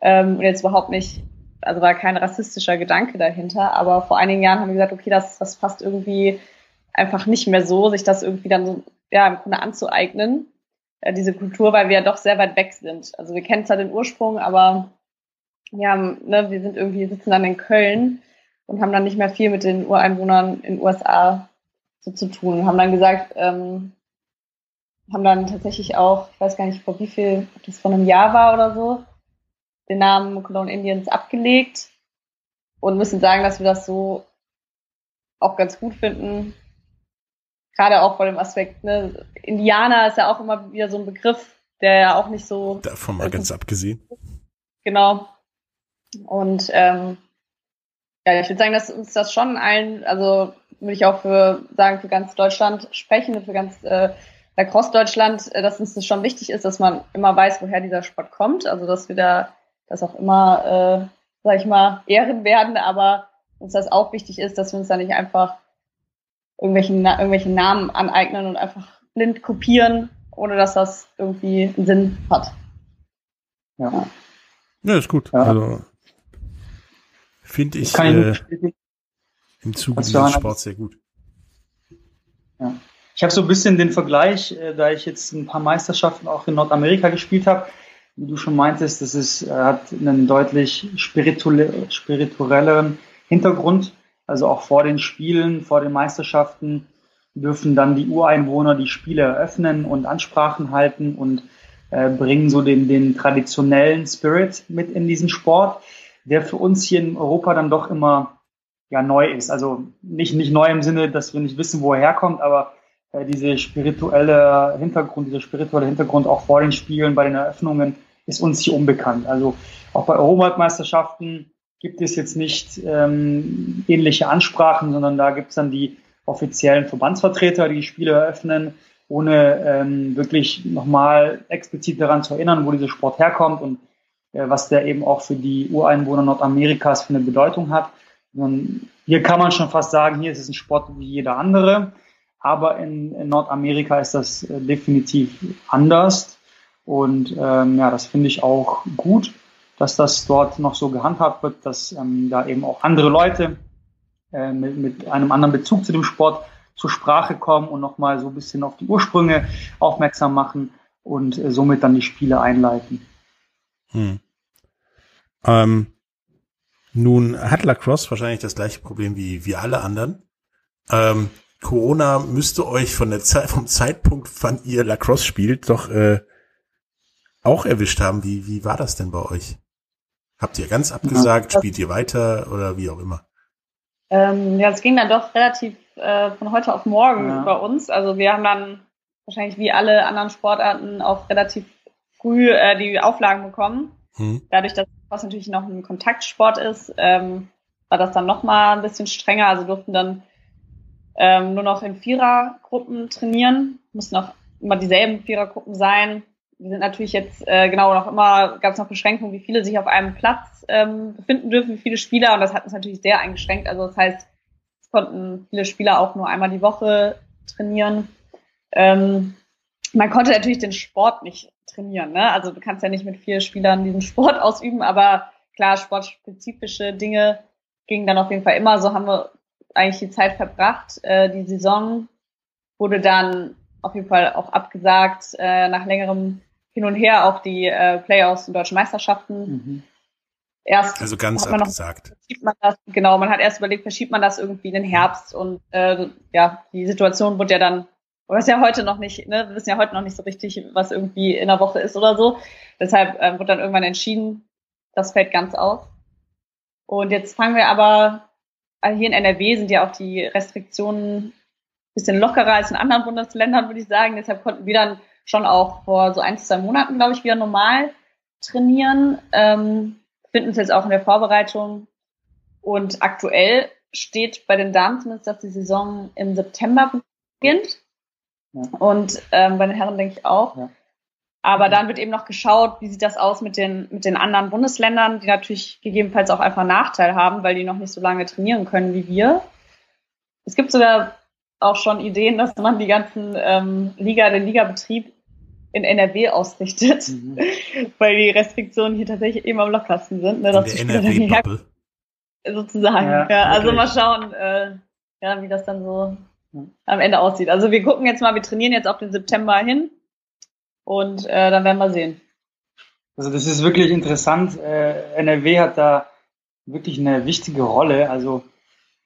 ähm, und jetzt überhaupt nicht, also war kein rassistischer Gedanke dahinter, aber vor einigen Jahren haben wir gesagt, okay, das, das passt irgendwie einfach nicht mehr so, sich das irgendwie dann so, ja, im Grunde anzueignen, äh, diese Kultur, weil wir ja doch sehr weit weg sind. Also wir kennen zwar den Ursprung, aber ja, ne, wir sind irgendwie, sitzen dann in Köln und haben dann nicht mehr viel mit den Ureinwohnern in den USA so zu tun. Haben dann gesagt, ähm, haben dann tatsächlich auch, ich weiß gar nicht vor wie viel, ob das vor einem Jahr war oder so, den Namen Cologne Indians abgelegt und müssen sagen, dass wir das so auch ganz gut finden, gerade auch vor dem Aspekt, ne, Indianer ist ja auch immer wieder so ein Begriff, der ja auch nicht so. Davon mal ganz abgesehen. Genau. Und ähm, ja, ich würde sagen, dass uns das schon allen, also würde ich auch für sagen, für ganz Deutschland sprechen, für ganz äh, Lacrosse Deutschland, äh, dass uns das schon wichtig ist, dass man immer weiß, woher dieser Sport kommt. Also dass wir da das auch immer, äh, sag ich mal, ehren werden, aber uns das auch wichtig ist, dass wir uns da nicht einfach irgendwelchen, irgendwelche Namen aneignen und einfach blind kopieren, ohne dass das irgendwie einen Sinn hat. Ja. Ja, ist gut. Ja. Also finde ich äh, im Zuge dieses Sports sehr gut. Ja. Ich habe so ein bisschen den Vergleich, äh, da ich jetzt ein paar Meisterschaften auch in Nordamerika gespielt habe, wie du schon meintest, das ist, äh, hat einen deutlich spirituelleren Hintergrund. Also auch vor den Spielen, vor den Meisterschaften dürfen dann die Ureinwohner die Spiele eröffnen und Ansprachen halten und äh, bringen so den, den traditionellen Spirit mit in diesen Sport, der für uns hier in Europa dann doch immer ja neu ist. Also nicht, nicht neu im Sinne, dass wir nicht wissen, wo er herkommt, aber äh, diese spirituelle Hintergrund, dieser spirituelle Hintergrund auch vor den Spielen, bei den Eröffnungen, ist uns hier unbekannt. Also auch bei Europameisterschaften gibt es jetzt nicht ähm, ähnliche Ansprachen, sondern da gibt es dann die offiziellen Verbandsvertreter, die, die Spiele eröffnen, ohne ähm, wirklich nochmal explizit daran zu erinnern, wo dieser Sport herkommt und äh, was der eben auch für die Ureinwohner Nordamerikas für eine Bedeutung hat. Und hier kann man schon fast sagen, hier ist es ein Sport wie jeder andere, aber in, in Nordamerika ist das äh, definitiv anders. Und ähm, ja, das finde ich auch gut dass das dort noch so gehandhabt wird, dass ähm, da eben auch andere Leute äh, mit, mit einem anderen Bezug zu dem Sport zur Sprache kommen und nochmal so ein bisschen auf die Ursprünge aufmerksam machen und äh, somit dann die Spiele einleiten. Hm. Ähm, nun hat Lacrosse wahrscheinlich das gleiche Problem wie, wie alle anderen. Ähm, Corona müsste euch von der Zeit, vom Zeitpunkt, wann ihr Lacrosse spielt, doch äh, auch erwischt haben. Wie, wie war das denn bei euch? Habt ihr ganz abgesagt? Ja. Spielt ihr weiter oder wie auch immer? Ähm, ja, es ging dann doch relativ äh, von heute auf morgen ja. bei uns. Also wir haben dann wahrscheinlich wie alle anderen Sportarten auch relativ früh äh, die Auflagen bekommen. Hm. Dadurch, dass es natürlich noch ein Kontaktsport ist, ähm, war das dann noch mal ein bisschen strenger. Also durften dann ähm, nur noch in Vierergruppen trainieren, mussten auch immer dieselben Vierergruppen sein wir sind natürlich jetzt äh, genau noch immer, gab es noch Beschränkungen, wie viele sich auf einem Platz ähm, befinden dürfen, wie viele Spieler und das hat uns natürlich sehr eingeschränkt. Also das heißt, es konnten viele Spieler auch nur einmal die Woche trainieren. Ähm, man konnte natürlich den Sport nicht trainieren, ne? Also du kannst ja nicht mit vier Spielern diesen Sport ausüben, aber klar, sportspezifische Dinge gingen dann auf jeden Fall immer. So haben wir eigentlich die Zeit verbracht. Äh, die Saison wurde dann auf jeden Fall auch abgesagt äh, nach längerem hin und her auch die äh, Playoffs und deutschen Meisterschaften. Mhm. Erst also ganz man abgesagt. Noch, man das, genau, man hat erst überlegt, verschiebt man das irgendwie in den Herbst und äh, ja, die Situation wurde ja dann, aber ist ja heute noch nicht, ne, wir wissen ja heute noch nicht so richtig, was irgendwie in der Woche ist oder so. Deshalb äh, wurde dann irgendwann entschieden, das fällt ganz aus. Und jetzt fangen wir aber, also hier in NRW sind ja auch die Restriktionen bisschen lockerer als in anderen Bundesländern, würde ich sagen. Deshalb konnten wir dann schon auch vor so ein, zwei Monaten, glaube ich, wieder normal trainieren. Ähm, finden uns jetzt auch in der Vorbereitung. Und aktuell steht bei den Damen zumindest, dass die Saison im September beginnt. Ja. Und ähm, bei den Herren denke ich auch. Ja. Aber dann wird eben noch geschaut, wie sieht das aus mit den, mit den anderen Bundesländern, die natürlich gegebenenfalls auch einfach Nachteil haben, weil die noch nicht so lange trainieren können wie wir. Es gibt sogar auch schon Ideen, dass man die ganzen ähm, Liga, den Ligabetrieb in NRW ausrichtet, mhm. weil die Restriktionen hier tatsächlich eben am lockersten sind. Ne, dass in der NRW-Bubble. Sozusagen, ja. ja also okay. mal schauen, äh, ja, wie das dann so am Ende aussieht. Also wir gucken jetzt mal, wir trainieren jetzt auf den September hin und äh, dann werden wir sehen. Also das ist wirklich interessant. Äh, NRW hat da wirklich eine wichtige Rolle. Also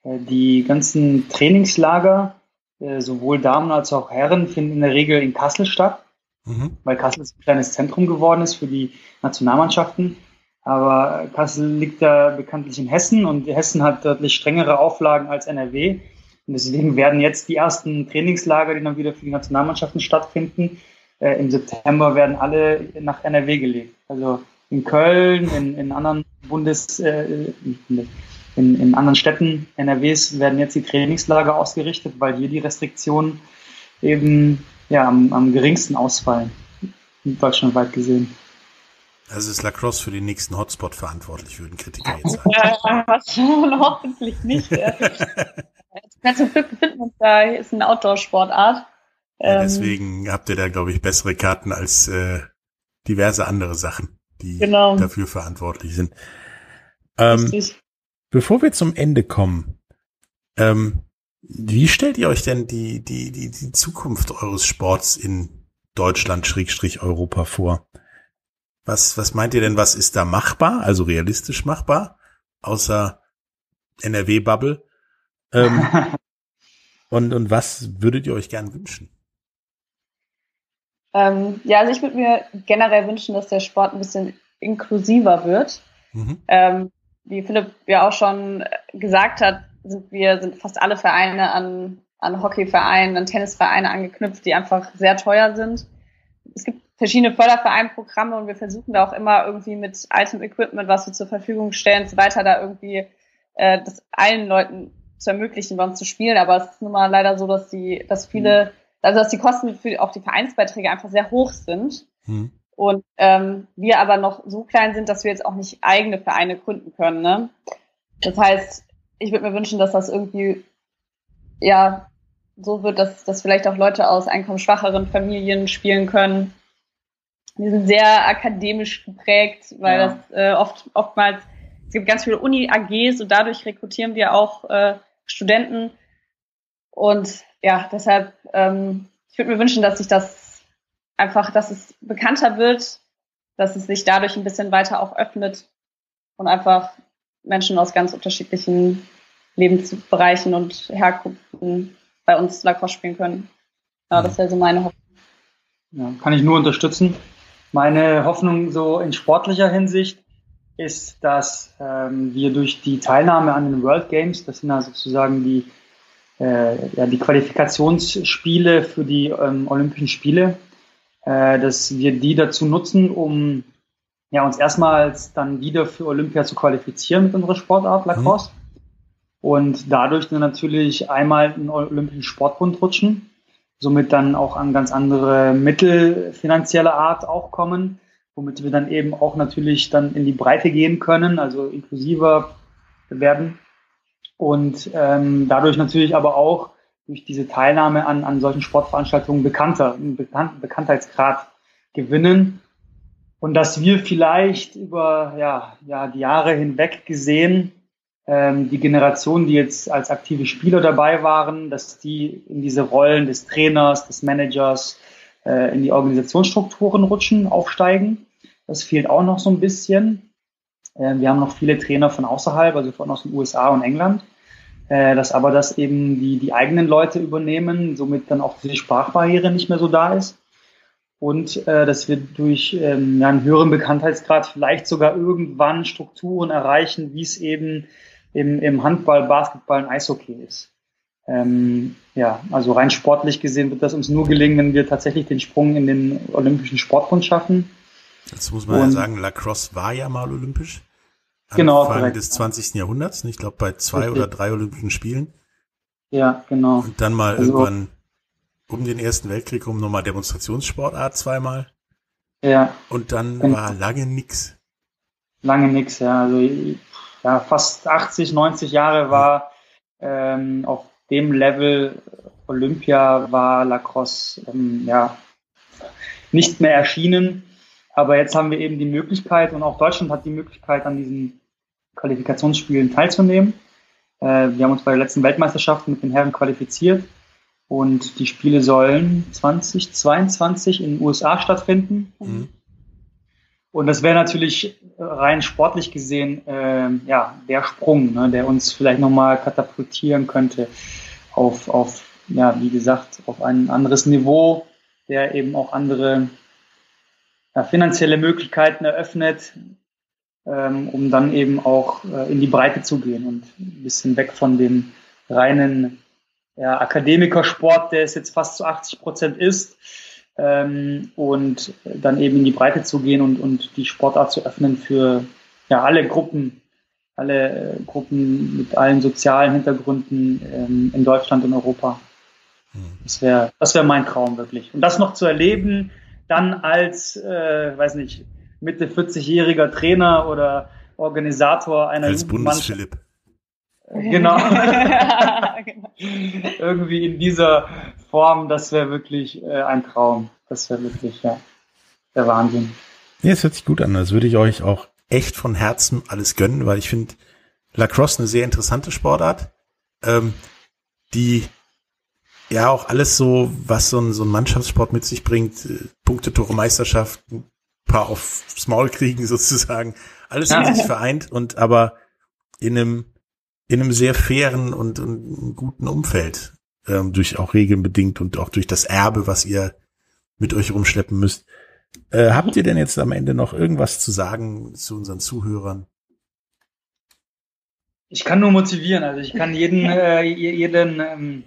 äh, die ganzen Trainingslager äh, sowohl Damen als auch Herren finden in der Regel in Kassel statt, mhm. weil Kassel ein kleines Zentrum geworden ist für die Nationalmannschaften. Aber Kassel liegt da bekanntlich in Hessen und Hessen hat deutlich strengere Auflagen als NRW. Und deswegen werden jetzt die ersten Trainingslager, die dann wieder für die Nationalmannschaften stattfinden, äh, im September werden alle nach NRW gelegt. Also in Köln, in, in anderen Bundes, äh, in, in anderen Städten NRWs werden jetzt die Trainingslager ausgerichtet, weil hier die Restriktionen eben ja, am, am geringsten ausfallen, deutschlandweit gesehen. Also ist Lacrosse für den nächsten Hotspot verantwortlich, würden Kritiker jetzt sagen. Ja, hoffentlich nicht. zum Glück befinden wir uns da, ist eine Outdoor-Sportart. Ja, ähm, deswegen habt ihr da, glaube ich, bessere Karten als äh, diverse andere Sachen, die genau. dafür verantwortlich sind. Ähm, bevor wir zum Ende kommen, ähm, wie stellt ihr euch denn die, die, die, die Zukunft eures Sports in Deutschland, Schrägstrich Europa vor? Was, was meint ihr denn, was ist da machbar, also realistisch machbar, außer NRW-Bubble? Ähm, und, und was würdet ihr euch gern wünschen? Ähm, ja, also ich würde mir generell wünschen, dass der Sport ein bisschen inklusiver wird. Mhm. Ähm, wie Philipp ja auch schon gesagt hat, sind wir sind fast alle Vereine an, an Hockeyvereinen, an Tennisvereine angeknüpft, die einfach sehr teuer sind. Es gibt verschiedene Fördervereinprogramme und wir versuchen da auch immer irgendwie mit altem Equipment, was wir zur Verfügung stellen, so weiter, da irgendwie äh, das allen Leuten zu ermöglichen, bei uns zu spielen. Aber es ist nun mal leider so, dass die, dass viele, also dass die Kosten für auch die Vereinsbeiträge einfach sehr hoch sind. Hm. Und ähm, wir aber noch so klein sind, dass wir jetzt auch nicht eigene Vereine gründen können. Ne? Das heißt, ich würde mir wünschen, dass das irgendwie ja so wird, dass, dass vielleicht auch Leute aus einkommensschwacheren Familien spielen können. Wir sind sehr akademisch geprägt, weil ja. das äh, oft oftmals es gibt ganz viele Uni-AGs und dadurch rekrutieren wir auch äh, Studenten. Und ja, deshalb, ähm, ich würde mir wünschen, dass sich das einfach, dass es bekannter wird, dass es sich dadurch ein bisschen weiter auch öffnet und einfach Menschen aus ganz unterschiedlichen Lebensbereichen und Herkünften bei uns Lacrosse spielen können. Ja, das wäre so meine Hoffnung. Ja, kann ich nur unterstützen. Meine Hoffnung so in sportlicher Hinsicht ist, dass ähm, wir durch die Teilnahme an den World Games, das sind also sozusagen die, äh, ja, die Qualifikationsspiele für die ähm, Olympischen Spiele, äh, dass wir die dazu nutzen, um ja, uns erstmals dann wieder für Olympia zu qualifizieren mit unserer Sportart Lacrosse. Mhm. Und dadurch dann natürlich einmal in den Olympischen Sportbund rutschen, somit dann auch an ganz andere Mittel finanzieller Art auch kommen womit wir dann eben auch natürlich dann in die Breite gehen können, also inklusiver werden und ähm, dadurch natürlich aber auch durch diese Teilnahme an, an solchen Sportveranstaltungen bekannter, einen Bekannt, Bekanntheitsgrad gewinnen. Und dass wir vielleicht über ja, ja, die Jahre hinweg gesehen ähm, die Generation, die jetzt als aktive Spieler dabei waren, dass die in diese Rollen des Trainers, des Managers, äh, in die Organisationsstrukturen rutschen, aufsteigen. Das fehlt auch noch so ein bisschen. Äh, wir haben noch viele Trainer von außerhalb, also von aus den USA und England, äh, dass aber das eben die, die eigenen Leute übernehmen, somit dann auch die Sprachbarriere nicht mehr so da ist. Und äh, dass wir durch ähm, ja, einen höheren Bekanntheitsgrad vielleicht sogar irgendwann Strukturen erreichen, wie es eben im, im Handball, Basketball und Eishockey ist. Ähm, ja, also rein sportlich gesehen wird das uns nur gelingen, wenn wir tatsächlich den Sprung in den Olympischen Sportbund schaffen. Jetzt muss man und, ja sagen, Lacrosse war ja mal olympisch. Genau, Anfang korrekt. des 20. Jahrhunderts. Ich glaube, bei zwei Richtig. oder drei Olympischen Spielen. Ja, genau. Und dann mal also, irgendwann um den Ersten Weltkrieg rum nochmal Demonstrationssportart zweimal. Ja. Und dann genau. war lange nix. Lange nix, ja. Also ja, fast 80, 90 Jahre war ähm, auf dem Level Olympia war Lacrosse ähm, ja nicht mehr erschienen. Aber jetzt haben wir eben die Möglichkeit und auch Deutschland hat die Möglichkeit, an diesen Qualifikationsspielen teilzunehmen. Äh, wir haben uns bei der letzten Weltmeisterschaft mit den Herren qualifiziert und die Spiele sollen 2022 in den USA stattfinden. Mhm. Und das wäre natürlich rein sportlich gesehen äh, ja der Sprung, ne, der uns vielleicht nochmal katapultieren könnte auf, auf, ja, wie gesagt, auf ein anderes Niveau, der eben auch andere ja, finanzielle Möglichkeiten eröffnet, ähm, um dann eben auch äh, in die Breite zu gehen und ein bisschen weg von dem reinen ja, Akademikersport, der es jetzt fast zu 80 Prozent ist. Ähm, und dann eben in die Breite zu gehen und, und die Sportart zu öffnen für ja, alle Gruppen, alle äh, Gruppen mit allen sozialen Hintergründen ähm, in Deutschland und Europa. Hm. Das wäre das wär mein Traum wirklich. Und das noch zu erleben, dann als, äh, weiß nicht, Mitte 40-jähriger Trainer oder Organisator einer Als Bundesphilipp. Genau. genau. Irgendwie in dieser Form, das wäre wirklich äh, ein Traum. Das wäre wirklich, ja, der Wahnsinn. Ja, es hört sich gut an. Das würde ich euch auch echt von Herzen alles gönnen, weil ich finde Lacrosse eine sehr interessante Sportart, ähm, die ja auch alles so, was so ein, so ein Mannschaftssport mit sich bringt, äh, Punkte, Tore, Meisterschaft, ein paar aufs Maul kriegen sozusagen, alles in sich vereint und aber in einem in einem sehr fairen und, und guten Umfeld, ähm, durch auch Regeln bedingt und auch durch das Erbe, was ihr mit euch rumschleppen müsst. Äh, habt ihr denn jetzt am Ende noch irgendwas zu sagen zu unseren Zuhörern? Ich kann nur motivieren, also ich kann jeden, äh, jeden ähm,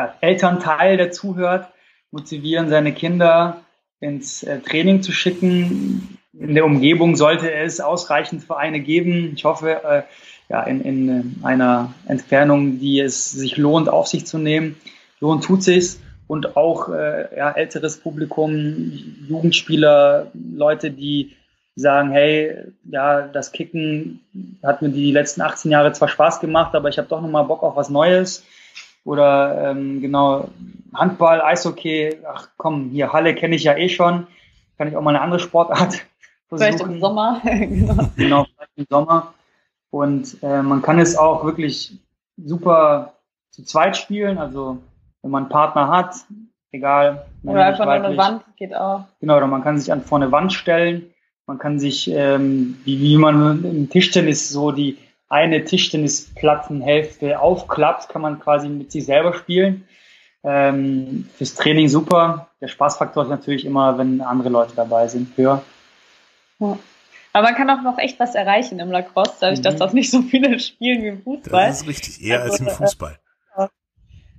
ja, Elternteil, der zuhört, motivieren, seine Kinder ins äh, Training zu schicken. In der Umgebung sollte es ausreichend Vereine geben. Ich hoffe, äh, ja, in, in äh, einer Entfernung, die es sich lohnt, auf sich zu nehmen. Lohnt tut sich's. Und auch äh, ja, älteres Publikum, Jugendspieler, Leute, die sagen, hey, ja, das Kicken hat mir die letzten 18 Jahre zwar Spaß gemacht, aber ich habe doch nochmal Bock auf was Neues. Oder ähm, genau, Handball, Eishockey, ach komm, hier Halle kenne ich ja eh schon. Kann ich auch mal eine andere Sportart versuchen. Vielleicht im Sommer. genau. genau, vielleicht im Sommer. Und äh, man kann es auch wirklich super zu zweit spielen. Also wenn man einen Partner hat, egal. Oder einfach nur eine Wand geht auch. Genau, oder man kann sich an vor eine Wand stellen. Man kann sich, ähm, wie, wie man im Tischtennis so die eine Tischtennisplattenhälfte aufklappt, kann man quasi mit sich selber spielen. Ähm, fürs Training super. Der Spaßfaktor ist natürlich immer, wenn andere Leute dabei sind, höher. Ja. Aber man kann auch noch echt was erreichen im Lacrosse, dadurch, mhm. dass das nicht so viele spielen wie im Fußball. Das ist richtig, eher also, als im äh, Fußball.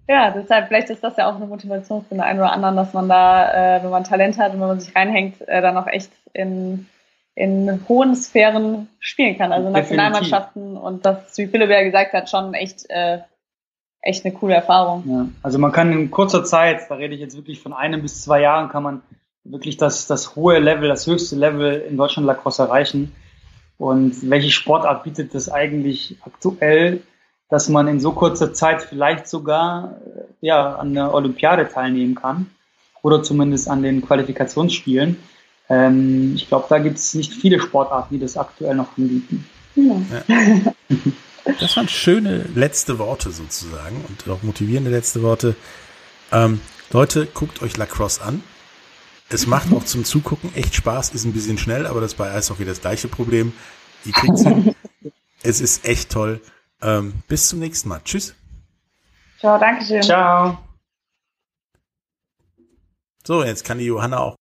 ja, deshalb, vielleicht ist das ja auch eine Motivation für den einen oder anderen, dass man da, äh, wenn man Talent hat und wenn man sich reinhängt, äh, dann auch echt in, in hohen Sphären spielen kann. Also Nationalmannschaften und das, wie Philipp ja gesagt hat, schon echt, äh, echt eine coole Erfahrung. Ja, also man kann in kurzer Zeit, da rede ich jetzt wirklich von einem bis zwei Jahren, kann man wirklich das, das hohe Level, das höchste Level in Deutschland Lacrosse erreichen. Und welche Sportart bietet das eigentlich aktuell, dass man in so kurzer Zeit vielleicht sogar äh, ja, an der Olympiade teilnehmen kann oder zumindest an den Qualifikationsspielen? Ähm, ich glaube, da gibt es nicht viele Sportarten, die das aktuell noch anbieten. Ja. Das waren schöne letzte Worte sozusagen und auch motivierende letzte Worte. Ähm, Leute, guckt euch Lacrosse an. Es macht auch zum Zugucken echt Spaß, ist ein bisschen schnell, aber das bei Eishockey das gleiche Problem. Ihr kriegt hin. es ist echt toll. Ähm, bis zum nächsten Mal. Tschüss. Ciao, danke schön. Ciao. So, jetzt kann die Johanna auch.